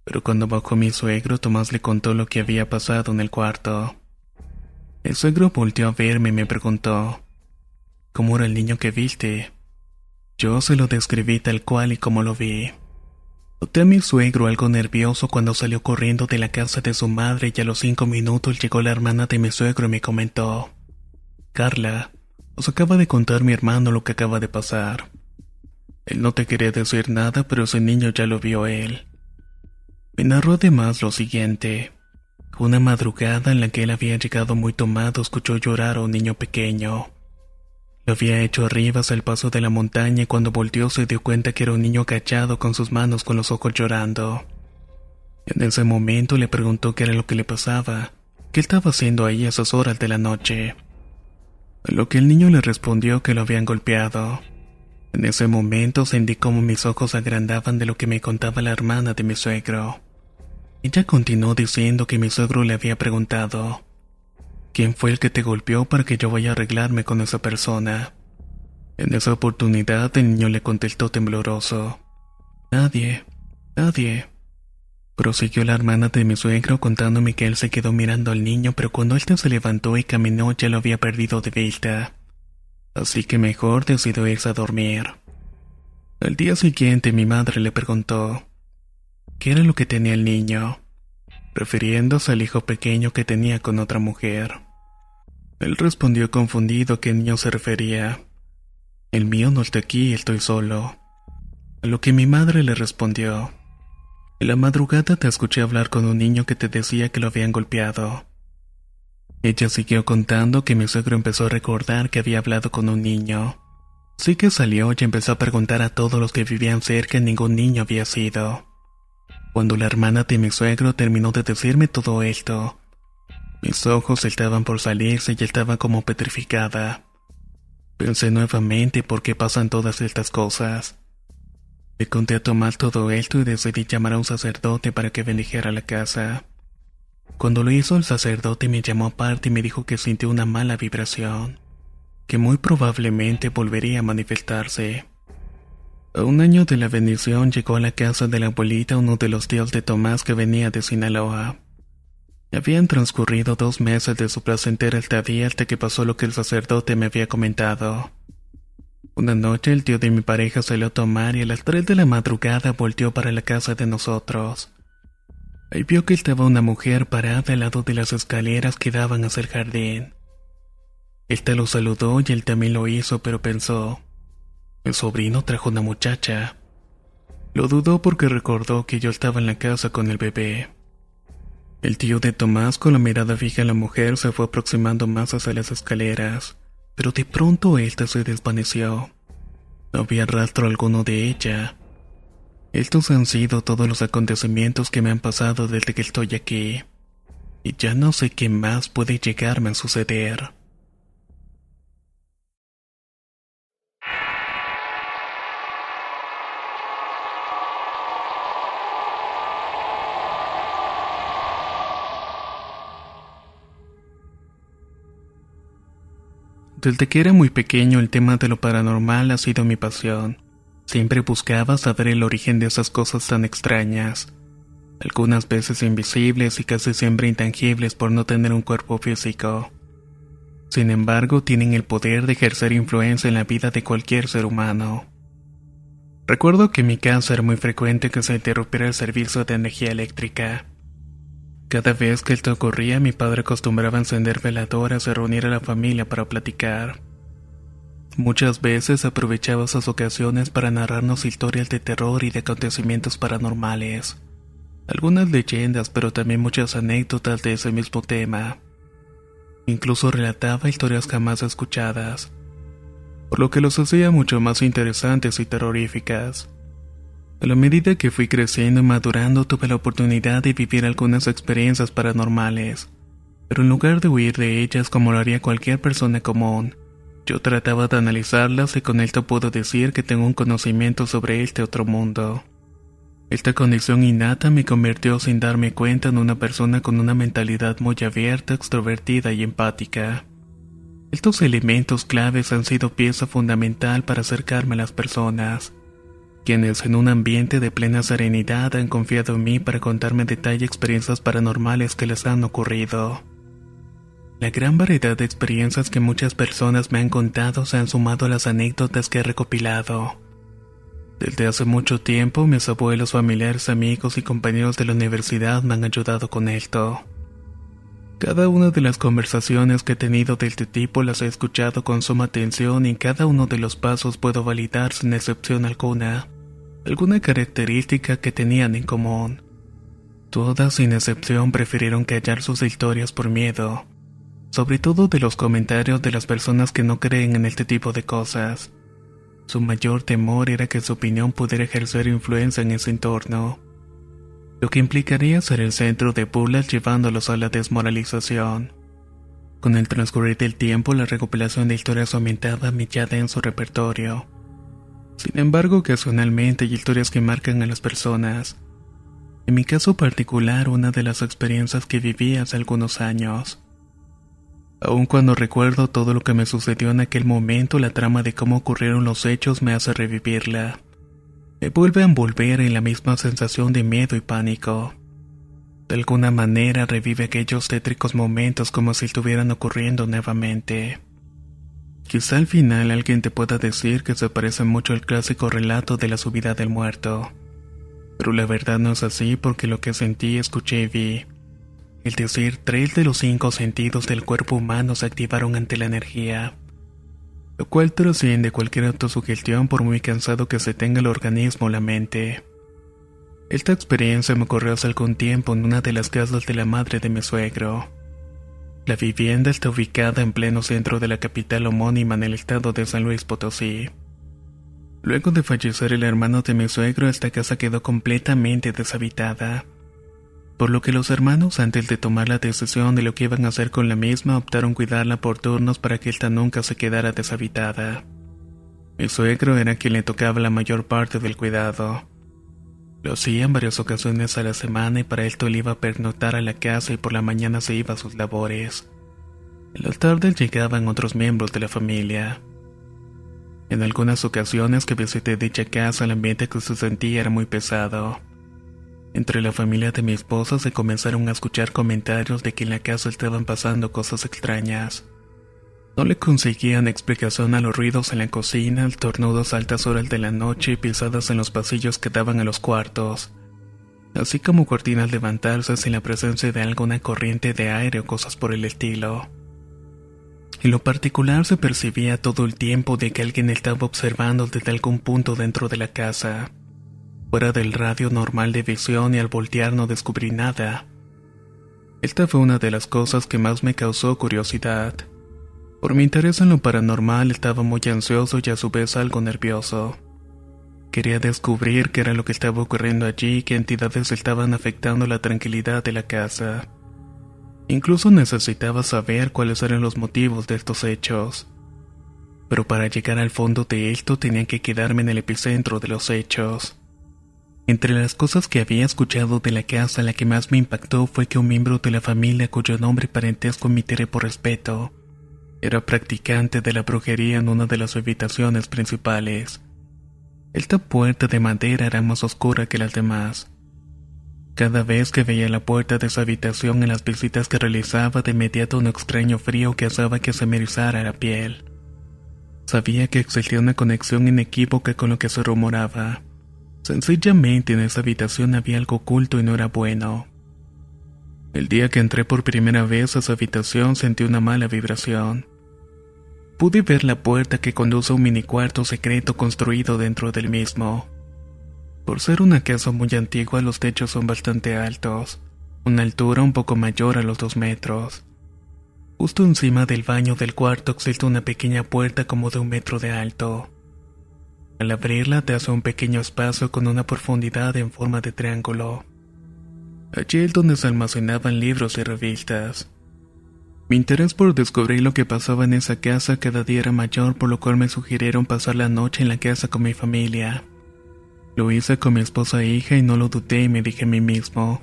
pero cuando bajó mi suegro Tomás le contó lo que había pasado en el cuarto. El suegro volteó a verme y me preguntó, ¿cómo era el niño que viste? Yo se lo describí tal cual y como lo vi. Noté a mi suegro algo nervioso cuando salió corriendo de la casa de su madre y a los cinco minutos llegó la hermana de mi suegro y me comentó, Carla, os acaba de contar mi hermano lo que acaba de pasar. Él no te quería decir nada, pero ese niño ya lo vio él. Me narró además lo siguiente. Una madrugada en la que él había llegado muy tomado escuchó llorar a un niño pequeño. Lo había hecho arriba hacia el paso de la montaña y cuando volteó se dio cuenta que era un niño agachado con sus manos con los ojos llorando. En ese momento le preguntó qué era lo que le pasaba, qué estaba haciendo ahí a esas horas de la noche. A lo que el niño le respondió que lo habían golpeado. En ese momento sentí como mis ojos agrandaban de lo que me contaba la hermana de mi suegro. Ella continuó diciendo que mi suegro le había preguntado, ¿Quién fue el que te golpeó para que yo vaya a arreglarme con esa persona? En esa oportunidad el niño le contestó tembloroso. Nadie, nadie. Prosiguió la hermana de mi suegro contándome que él se quedó mirando al niño, pero cuando éste se levantó y caminó ya lo había perdido de vista. Así que mejor decidió irse a dormir. Al día siguiente mi madre le preguntó, ¿qué era lo que tenía el niño? refiriéndose al hijo pequeño que tenía con otra mujer. Él respondió confundido que niño se refería. El mío no está aquí, estoy solo. A lo que mi madre le respondió. En la madrugada te escuché hablar con un niño que te decía que lo habían golpeado. Ella siguió contando que mi suegro empezó a recordar que había hablado con un niño. Sí que salió y empezó a preguntar a todos los que vivían cerca y ningún niño había sido. Cuando la hermana de mi suegro terminó de decirme todo esto, Mis ojos estaban por salirse y estaba como petrificada. Pensé nuevamente por qué pasan todas estas cosas. Le conté a Tomás todo esto y decidí llamar a un sacerdote para que bendijera la casa. Cuando lo hizo el sacerdote me llamó aparte y me dijo que sintió una mala vibración, que muy probablemente volvería a manifestarse. A un año de la bendición llegó a la casa de la abuelita uno de los tíos de Tomás que venía de Sinaloa. Habían transcurrido dos meses de su placentera estadía hasta que pasó lo que el sacerdote me había comentado. Una noche el tío de mi pareja salió a tomar y a las tres de la madrugada volteó para la casa de nosotros. Ahí vio que estaba una mujer parada al lado de las escaleras que daban hacia el jardín. Esta lo saludó y él también lo hizo, pero pensó, el sobrino trajo una muchacha. Lo dudó porque recordó que yo estaba en la casa con el bebé. El tío de Tomás con la mirada fija en la mujer se fue aproximando más hacia las escaleras, pero de pronto ésta se desvaneció. No había rastro alguno de ella. Estos han sido todos los acontecimientos que me han pasado desde que estoy aquí. Y ya no sé qué más puede llegarme a suceder. Desde que era muy pequeño el tema de lo paranormal ha sido mi pasión. Siempre buscaba saber el origen de esas cosas tan extrañas, algunas veces invisibles y casi siempre intangibles por no tener un cuerpo físico. Sin embargo, tienen el poder de ejercer influencia en la vida de cualquier ser humano. Recuerdo que en mi casa era muy frecuente que se interrumpiera el servicio de energía eléctrica. Cada vez que esto ocurría, mi padre acostumbraba encender veladoras y reunir a la familia para platicar. Muchas veces aprovechaba esas ocasiones para narrarnos historias de terror y de acontecimientos paranormales. Algunas leyendas, pero también muchas anécdotas de ese mismo tema. Incluso relataba historias jamás escuchadas, por lo que los hacía mucho más interesantes y terroríficas. A la medida que fui creciendo y madurando tuve la oportunidad de vivir algunas experiencias paranormales, pero en lugar de huir de ellas como lo haría cualquier persona común, yo trataba de analizarlas y con esto puedo decir que tengo un conocimiento sobre este otro mundo. Esta condición innata me convirtió sin darme cuenta en una persona con una mentalidad muy abierta, extrovertida y empática. Estos elementos claves han sido pieza fundamental para acercarme a las personas, quienes en un ambiente de plena serenidad han confiado en mí para contarme detalle experiencias paranormales que les han ocurrido. La gran variedad de experiencias que muchas personas me han contado se han sumado a las anécdotas que he recopilado. Desde hace mucho tiempo, mis abuelos, familiares, amigos y compañeros de la universidad me han ayudado con esto. Cada una de las conversaciones que he tenido de este tipo las he escuchado con suma atención y en cada uno de los pasos puedo validar sin excepción alguna alguna característica que tenían en común. Todas sin excepción prefirieron callar sus historias por miedo, sobre todo de los comentarios de las personas que no creen en este tipo de cosas. Su mayor temor era que su opinión pudiera ejercer influencia en ese entorno, lo que implicaría ser el centro de burlas llevándolos a la desmoralización. Con el transcurrir del tiempo, la recopilación de historias aumentaba millada en su repertorio. Sin embargo, ocasionalmente hay historias que marcan a las personas. En mi caso particular, una de las experiencias que viví hace algunos años. Aun cuando recuerdo todo lo que me sucedió en aquel momento, la trama de cómo ocurrieron los hechos me hace revivirla. Me vuelve a envolver en la misma sensación de miedo y pánico. De alguna manera revive aquellos tétricos momentos como si estuvieran ocurriendo nuevamente. Quizá al final alguien te pueda decir que se parece mucho al clásico relato de la subida del muerto. Pero la verdad no es así porque lo que sentí, escuché y vi es decir, tres de los cinco sentidos del cuerpo humano se activaron ante la energía, lo cual trasciende cualquier autosugestión por muy cansado que se tenga el organismo o la mente. Esta experiencia me ocurrió hace algún tiempo en una de las casas de la madre de mi suegro. La vivienda está ubicada en pleno centro de la capital homónima en el estado de San Luis Potosí. Luego de fallecer el hermano de mi suegro, esta casa quedó completamente deshabitada Por lo que los hermanos, antes de tomar la decisión de lo que iban a hacer con la misma, optaron cuidarla por turnos para que esta nunca se quedara deshabitada. Mi suegro era quien le tocaba la mayor parte del cuidado. Lo hacía en varias ocasiones a la semana y para esto él iba a pernoctar a la casa y por la mañana se iba a sus labores. En las tardes llegaban otros miembros de la familia. En algunas ocasiones que visité dicha casa el ambiente que se sentía era muy pesado. Entre la familia de mi esposa se comenzaron a escuchar comentarios de que en la casa estaban pasando cosas extrañas. No le conseguían explicación a los ruidos en la cocina, tornudos a altas horas de la noche y pisadas en los pasillos que daban a los cuartos, así como cortinas levantarse sin la presencia de alguna corriente de aire o cosas por el estilo. En lo particular se percibía todo el tiempo de que alguien estaba observando desde algún punto dentro de la casa. Fuera del radio normal de visión y al voltear no descubrí nada. Esta fue una de las cosas que más me causó curiosidad. Por mi interés en lo paranormal estaba muy ansioso y a su vez algo nervioso. Quería descubrir qué era lo que estaba ocurriendo allí y qué entidades estaban afectando la tranquilidad de la casa. Incluso necesitaba saber cuáles eran los motivos de estos hechos. Pero para llegar al fondo de esto tenía que quedarme en el epicentro de los hechos. Entre las cosas que había escuchado de la casa, la que más me impactó fue que un miembro de la familia cuyo nombre parentesco emitiré por respeto, era practicante de la brujería en una de las habitaciones principales. Esta puerta de madera era más oscura que las demás. Cada vez que veía la puerta de su habitación en las visitas que realizaba, de inmediato un extraño frío que hacía que se me la piel. Sabía que existía una conexión inequívoca con lo que se rumoraba. Sencillamente en esa habitación había algo oculto y no era bueno. El día que entré por primera vez a esa habitación sentí una mala vibración. Pude ver la puerta que conduce a un mini cuarto secreto construido dentro del mismo. Por ser una casa muy antigua, los techos son bastante altos, una altura un poco mayor a los dos metros. Justo encima del baño del cuarto existe una pequeña puerta como de un metro de alto. Al abrirla te hace un pequeño espacio con una profundidad en forma de triángulo. Allí es donde se almacenaban libros y revistas. Mi interés por descubrir lo que pasaba en esa casa cada día era mayor, por lo cual me sugirieron pasar la noche en la casa con mi familia. Lo hice con mi esposa e hija y no lo dudé y me dije a mí mismo,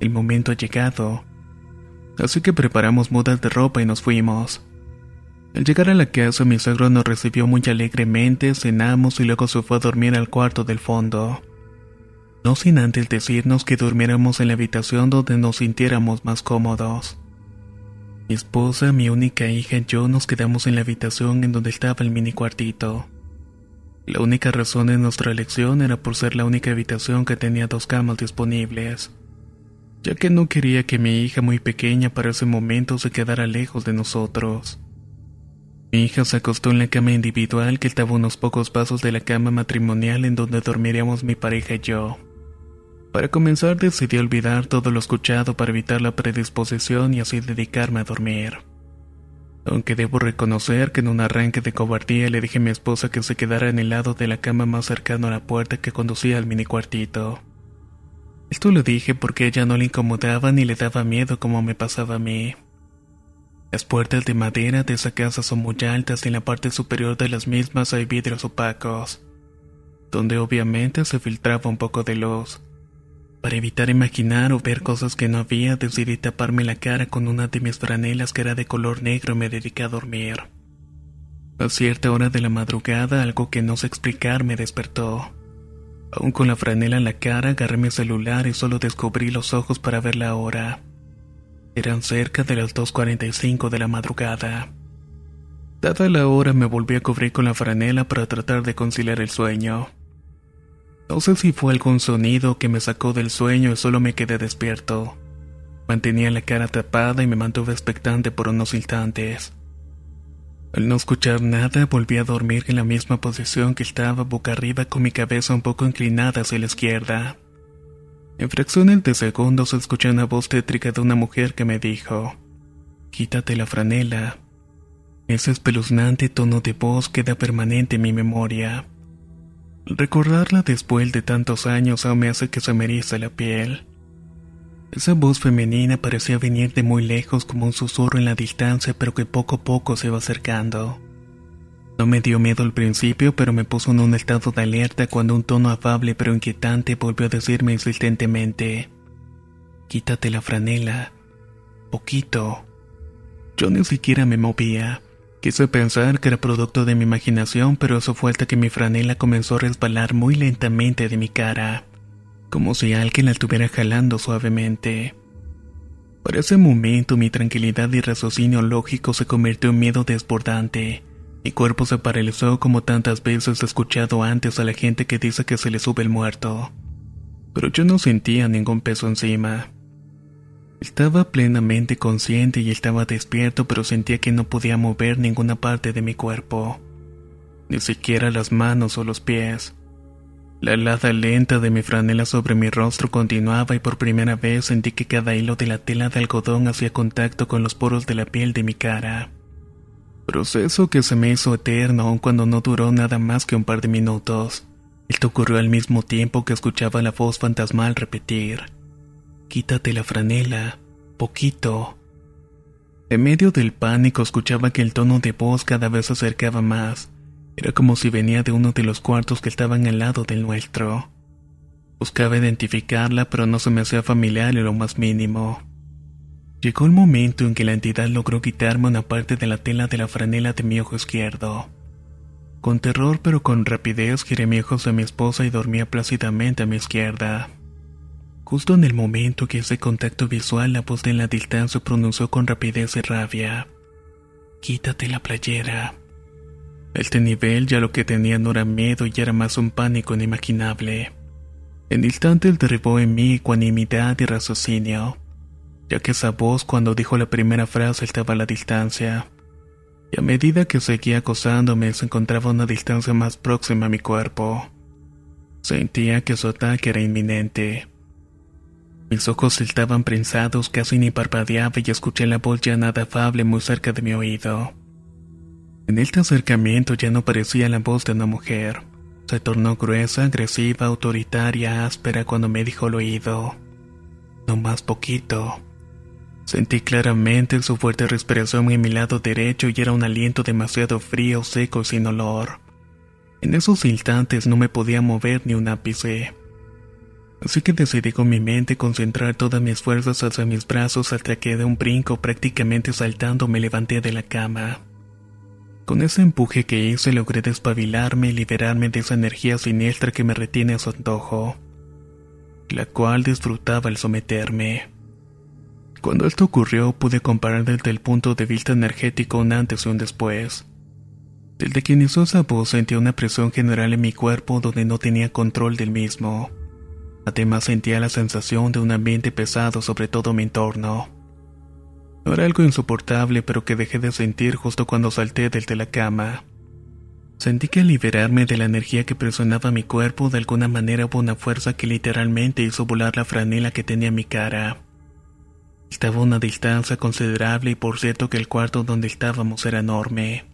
el momento ha llegado. Así que preparamos mudas de ropa y nos fuimos. Al llegar a la casa mi suegro nos recibió muy alegremente, cenamos y luego se fue a dormir al cuarto del fondo. No sin antes decirnos que durmiéramos en la habitación donde nos sintiéramos más cómodos. Mi esposa, mi única hija y yo nos quedamos en la habitación en donde estaba el mini cuartito. La única razón de nuestra elección era por ser la única habitación que tenía dos camas disponibles, ya que no quería que mi hija muy pequeña para ese momento se quedara lejos de nosotros. Mi hija se acostó en la cama individual que estaba unos pocos pasos de la cama matrimonial en donde dormiríamos mi pareja y yo. Para comenzar decidí olvidar todo lo escuchado para evitar la predisposición y así dedicarme a dormir aunque debo reconocer que en un arranque de cobardía le dije a mi esposa que se quedara en el lado de la cama más cercano a la puerta que conducía al mini cuartito. Esto lo dije porque ella no le incomodaba ni le daba miedo como me pasaba a mí. Las puertas de madera de esa casa son muy altas y en la parte superior de las mismas hay vidrios opacos, donde obviamente se filtraba un poco de luz. Para evitar imaginar o ver cosas que no había, decidí taparme la cara con una de mis franelas que era de color negro y me dediqué a dormir. A cierta hora de la madrugada, algo que no sé explicar me despertó. Aún con la franela en la cara, agarré mi celular y solo descubrí los ojos para ver la hora. Eran cerca de las 2.45 de la madrugada. Dada la hora, me volví a cubrir con la franela para tratar de conciliar el sueño. No sé si fue algún sonido que me sacó del sueño y solo me quedé despierto. Mantenía la cara tapada y me mantuve expectante por unos instantes. Al no escuchar nada, volví a dormir en la misma posición que estaba boca arriba con mi cabeza un poco inclinada hacia la izquierda. En fracciones de segundos escuché una voz tétrica de una mujer que me dijo, Quítate la franela. Ese espeluznante tono de voz queda permanente en mi memoria. Recordarla después de tantos años aún me hace que se me erice la piel. Esa voz femenina parecía venir de muy lejos como un susurro en la distancia, pero que poco a poco se iba acercando. No me dio miedo al principio, pero me puso en un estado de alerta cuando un tono afable pero inquietante volvió a decirme insistentemente, Quítate la franela. Poquito. Yo ni siquiera me movía. Quise pensar que era producto de mi imaginación, pero eso fue hasta que mi franela comenzó a resbalar muy lentamente de mi cara, como si alguien la estuviera jalando suavemente. Por ese momento mi tranquilidad y raciocinio lógico se convirtió en miedo desbordante. Mi cuerpo se paralizó como tantas veces he escuchado antes a la gente que dice que se le sube el muerto. Pero yo no sentía ningún peso encima. Estaba plenamente consciente y estaba despierto, pero sentía que no podía mover ninguna parte de mi cuerpo, ni siquiera las manos o los pies. La helada lenta de mi franela sobre mi rostro continuaba y por primera vez sentí que cada hilo de la tela de algodón hacía contacto con los poros de la piel de mi cara. Proceso que se me hizo eterno aun cuando no duró nada más que un par de minutos. Esto ocurrió al mismo tiempo que escuchaba la voz fantasmal repetir. Quítate la franela, poquito. En medio del pánico escuchaba que el tono de voz cada vez se acercaba más. Era como si venía de uno de los cuartos que estaban al lado del nuestro. Buscaba identificarla, pero no se me hacía familiar en lo más mínimo. Llegó el momento en que la entidad logró quitarme una parte de la tela de la franela de mi ojo izquierdo. Con terror pero con rapidez giré mi ojos a mi esposa y dormía plácidamente a mi izquierda. Justo en el momento que ese contacto visual, la voz de la distancia pronunció con rapidez y rabia. Quítate la playera. Este nivel ya lo que tenía no era miedo y era más un pánico inimaginable. En instante él derribó en mí ecuanimidad y raciocinio ya que esa voz cuando dijo la primera frase estaba a la distancia, y a medida que seguía acosándome se encontraba a una distancia más próxima a mi cuerpo. Sentía que su ataque era inminente. Mis ojos estaban prensados, casi ni parpadeaba y escuché la voz ya nada afable muy cerca de mi oído. En este acercamiento ya no parecía la voz de una mujer. Se tornó gruesa, agresiva, autoritaria, áspera cuando me dijo al oído. No más poquito. Sentí claramente su fuerte respiración en mi lado derecho y era un aliento demasiado frío, seco y sin olor. En esos instantes no me podía mover ni un ápice. Así que decidí con mi mente concentrar todas mis fuerzas hacia mis brazos hasta que de un brinco prácticamente saltando me levanté de la cama. Con ese empuje que hice logré despabilarme y liberarme de esa energía siniestra que me retiene a su antojo, la cual disfrutaba al someterme. Cuando esto ocurrió pude comparar desde el punto de vista energético un antes y un después. Desde que inició esa voz sentí una presión general en mi cuerpo donde no tenía control del mismo. Además sentía la sensación de un ambiente pesado sobre todo mi entorno. No era algo insoportable pero que dejé de sentir justo cuando salté desde la cama. Sentí que al liberarme de la energía que presionaba mi cuerpo de alguna manera hubo una fuerza que literalmente hizo volar la franela que tenía en mi cara. Estaba a una distancia considerable y por cierto que el cuarto donde estábamos era enorme.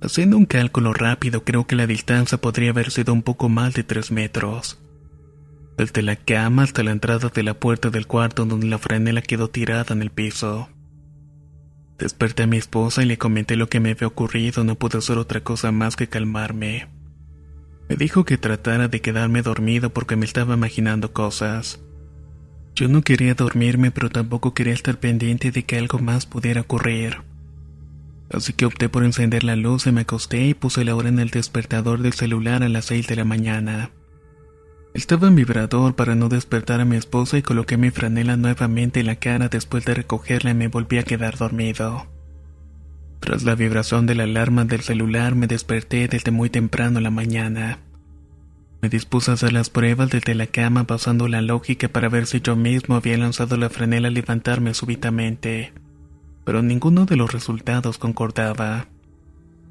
Haciendo un cálculo rápido, creo que la distancia podría haber sido un poco más de tres metros. Desde la cama hasta la entrada de la puerta del cuarto donde la franela quedó tirada en el piso. Desperté a mi esposa y le comenté lo que me había ocurrido, no pude hacer otra cosa más que calmarme. Me dijo que tratara de quedarme dormido porque me estaba imaginando cosas. Yo no quería dormirme, pero tampoco quería estar pendiente de que algo más pudiera ocurrir. Así que opté por encender la luz y me acosté y puse la hora en el despertador del celular a las 6 de la mañana. Estaba en vibrador para no despertar a mi esposa y coloqué mi franela nuevamente en la cara después de recogerla y me volví a quedar dormido. Tras la vibración de la alarma del celular me desperté desde muy temprano la mañana. Me dispuse a hacer las pruebas desde la cama basando la lógica para ver si yo mismo había lanzado la franela al levantarme súbitamente, pero ninguno de los resultados concordaba.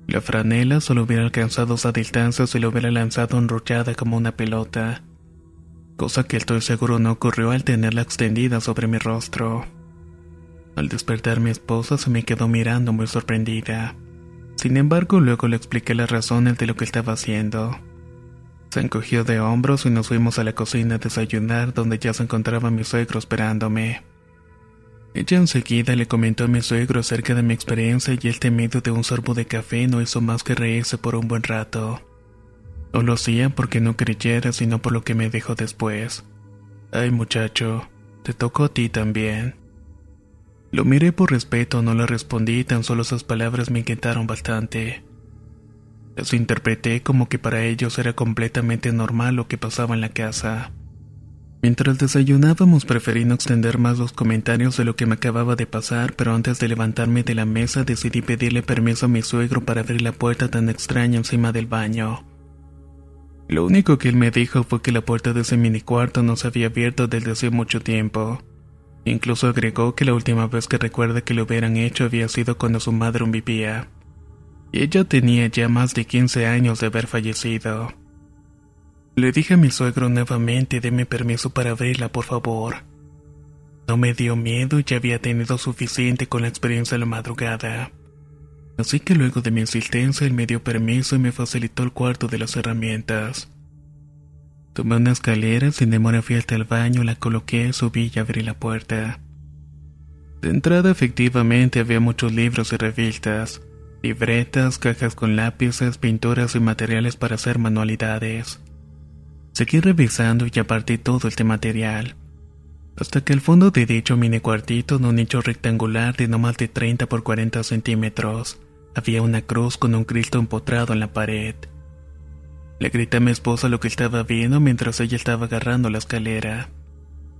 La franela solo hubiera alcanzado esa distancia si lo hubiera lanzado enrollada como una pelota, cosa que estoy seguro no ocurrió al tenerla extendida sobre mi rostro. Al despertar mi esposa se me quedó mirando muy sorprendida. Sin embargo, luego le expliqué las razones de lo que estaba haciendo. Se encogió de hombros y nos fuimos a la cocina a desayunar donde ya se encontraba mi suegro esperándome. Ella enseguida le comentó a mi suegro acerca de mi experiencia y el temido de un sorbo de café no hizo más que reírse por un buen rato. No lo hacía porque no creyera, sino por lo que me dijo después. Ay muchacho, te tocó a ti también. Lo miré por respeto, no le respondí, tan solo esas palabras me inquietaron bastante. Las interpreté como que para ellos era completamente normal lo que pasaba en la casa. Mientras desayunábamos preferí no extender más los comentarios de lo que me acababa de pasar, pero antes de levantarme de la mesa decidí pedirle permiso a mi suegro para abrir la puerta tan extraña encima del baño. Lo único que él me dijo fue que la puerta de ese mini cuarto no se había abierto desde hace mucho tiempo. Incluso agregó que la última vez que recuerda que lo hubieran hecho había sido cuando su madre vivía y ella tenía ya más de 15 años de haber fallecido. Le dije a mi suegro nuevamente, deme permiso para abrirla, por favor. No me dio miedo y ya había tenido suficiente con la experiencia de la madrugada. Así que luego de mi insistencia, él me dio permiso y me facilitó el cuarto de las herramientas. Tomé una escalera, sin demora fui hasta el baño, la coloqué, subí y abrí la puerta. De entrada efectivamente había muchos libros y revistas, libretas, cajas con lápices, pinturas y materiales para hacer manualidades. Seguí revisando y aparté todo este material, hasta que al fondo de dicho mini cuartito, en un nicho rectangular de no más de 30 por 40 centímetros, había una cruz con un Cristo empotrado en la pared. Le grité a mi esposa lo que estaba viendo mientras ella estaba agarrando la escalera.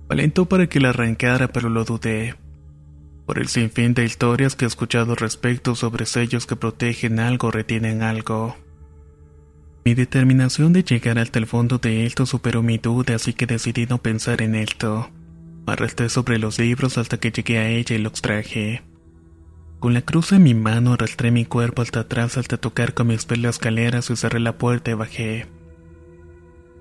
Alentó para que la arrancara, pero lo dudé por el sinfín de historias que he escuchado respecto sobre sellos que protegen algo o retienen algo. Mi determinación de llegar hasta el fondo de esto superó mi duda, así que decidí no pensar en esto. Arrastré sobre los libros hasta que llegué a ella y lo extraje. Con la cruz en mi mano arrastré mi cuerpo hasta atrás hasta tocar con mis pies las escaleras y cerré la puerta y bajé.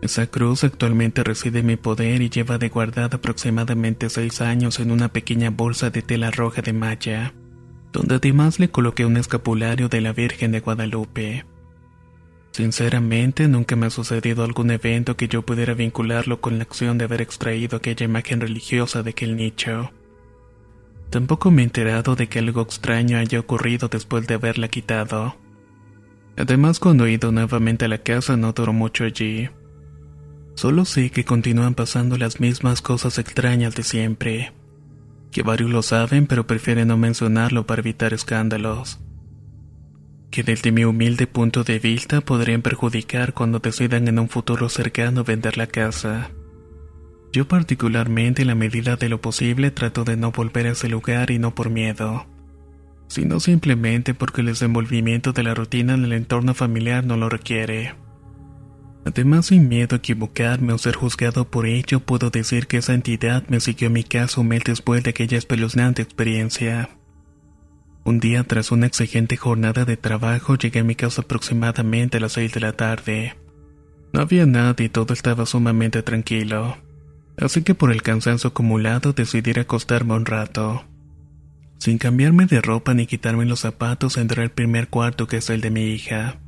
Esa cruz actualmente reside en mi poder y lleva de guardada aproximadamente seis años en una pequeña bolsa de tela roja de malla, donde además le coloqué un escapulario de la Virgen de Guadalupe. Sinceramente, nunca me ha sucedido algún evento que yo pudiera vincularlo con la acción de haber extraído aquella imagen religiosa de aquel nicho. Tampoco me he enterado de que algo extraño haya ocurrido después de haberla quitado. Además, cuando he ido nuevamente a la casa no duró mucho allí. Solo sé que continúan pasando las mismas cosas extrañas de siempre. Que varios lo saben pero prefieren no mencionarlo para evitar escándalos. Que desde mi humilde punto de vista podrían perjudicar cuando decidan en un futuro cercano vender la casa. Yo particularmente en la medida de lo posible trato de no volver a ese lugar y no por miedo, sino simplemente porque el desenvolvimiento de la rutina en el entorno familiar no lo requiere. Además, sin miedo a equivocarme o ser juzgado por ello, puedo decir que esa entidad me siguió a mi casa un mes después de aquella espeluznante experiencia. Un día tras una exigente jornada de trabajo llegué a mi casa aproximadamente a las 6 de la tarde. No había nadie y todo estaba sumamente tranquilo. Así que por el cansancio acumulado decidí acostarme un rato. Sin cambiarme de ropa ni quitarme los zapatos entré al primer cuarto que es el de mi hija.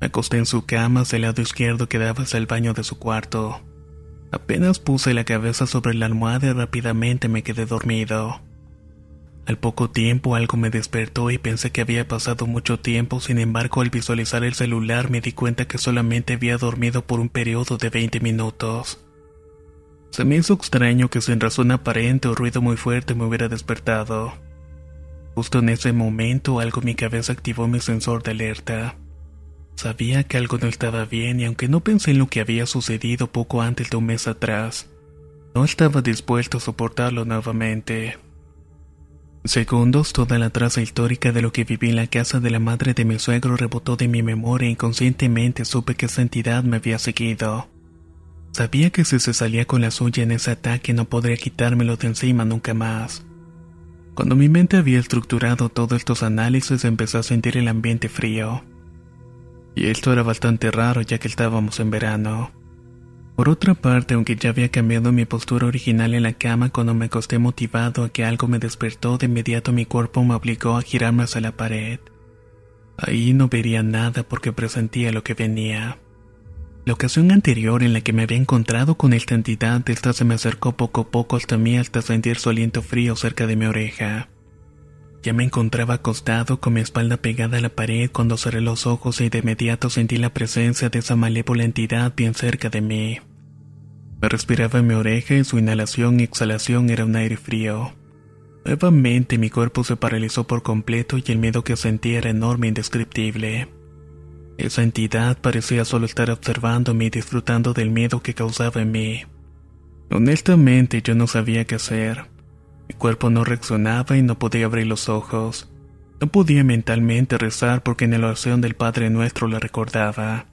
Me acosté en su cama hacia el lado izquierdo que daba hacia el baño de su cuarto. Apenas puse la cabeza sobre la almohada y rápidamente me quedé dormido. Al poco tiempo algo me despertó y pensé que había pasado mucho tiempo, sin embargo al visualizar el celular me di cuenta que solamente había dormido por un periodo de 20 minutos. Se me hizo extraño que sin razón aparente o ruido muy fuerte me hubiera despertado. Justo en ese momento algo en mi cabeza activó mi sensor de alerta. Sabía que algo no estaba bien y aunque no pensé en lo que había sucedido poco antes de un mes atrás, no estaba dispuesto a soportarlo nuevamente. Segundos, toda la traza histórica de lo que viví en la casa de la madre de mi suegro rebotó de mi memoria e inconscientemente supe que esa entidad me había seguido. Sabía que si se salía con la suya en ese ataque no podría quitármelo de encima nunca más. Cuando mi mente había estructurado todos estos análisis empecé a sentir el ambiente frío y esto era bastante raro ya que estábamos en verano. Por otra parte, aunque ya había cambiado mi postura original en la cama cuando me acosté motivado a que algo me despertó, de inmediato mi cuerpo me obligó a girarme hacia la pared. Ahí no vería nada porque presentía lo que venía. La ocasión anterior en la que me había encontrado con esta entidad, esta se me acercó poco a poco hasta mí hasta sentir su aliento frío cerca de mi oreja. Ya me encontraba acostado con mi espalda pegada a la pared cuando cerré los ojos y de inmediato sentí la presencia de esa malévola entidad bien cerca de mí. Me respiraba en mi oreja y su inhalación y exhalación era un aire frío. Nuevamente mi cuerpo se paralizó por completo y el miedo que sentía era enorme e indescriptible. Esa entidad parecía solo estar observándome y disfrutando del miedo que causaba en mí. Honestamente yo no sabía qué hacer. Mi cuerpo no reaccionaba y no podía abrir los ojos. No podía mentalmente rezar porque en la oración del Padre Nuestro la recordaba.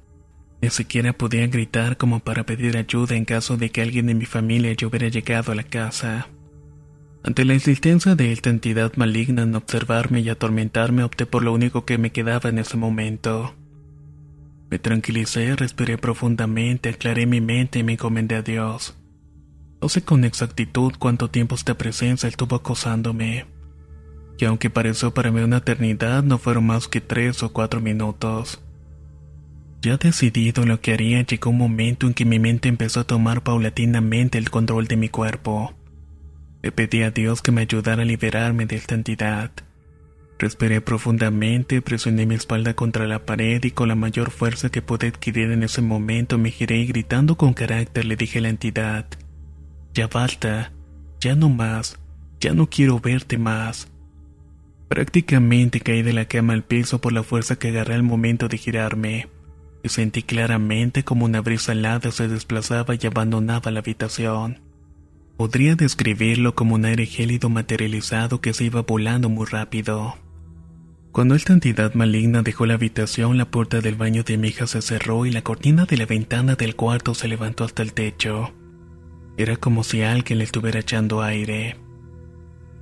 Ni siquiera podía gritar como para pedir ayuda en caso de que alguien de mi familia ya hubiera llegado a la casa. Ante la insistencia de esta entidad maligna en observarme y atormentarme, opté por lo único que me quedaba en ese momento. Me tranquilicé, respiré profundamente, aclaré mi mente y me encomendé a Dios. No sé con exactitud cuánto tiempo esta presencia estuvo acosándome. Y aunque pareció para mí una eternidad, no fueron más que tres o cuatro minutos. Ya decidido lo que haría, llegó un momento en que mi mente empezó a tomar paulatinamente el control de mi cuerpo. Le pedí a Dios que me ayudara a liberarme de esta entidad. Respiré profundamente, presioné mi espalda contra la pared y con la mayor fuerza que pude adquirir en ese momento me giré y gritando con carácter le dije a la entidad, ya basta, ya no más, ya no quiero verte más. Prácticamente caí de la cama al piso por la fuerza que agarré al momento de girarme, y sentí claramente como una brisa helada se desplazaba y abandonaba la habitación. Podría describirlo como un aire gélido materializado que se iba volando muy rápido. Cuando esta entidad maligna dejó la habitación, la puerta del baño de mi hija se cerró y la cortina de la ventana del cuarto se levantó hasta el techo. Era como si alguien le estuviera echando aire.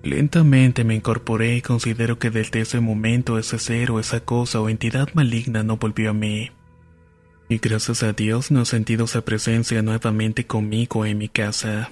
Lentamente me incorporé y considero que desde ese momento ese ser o esa cosa o entidad maligna no volvió a mí. Y gracias a Dios no he sentido esa presencia nuevamente conmigo en mi casa.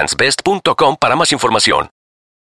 best.com para más información.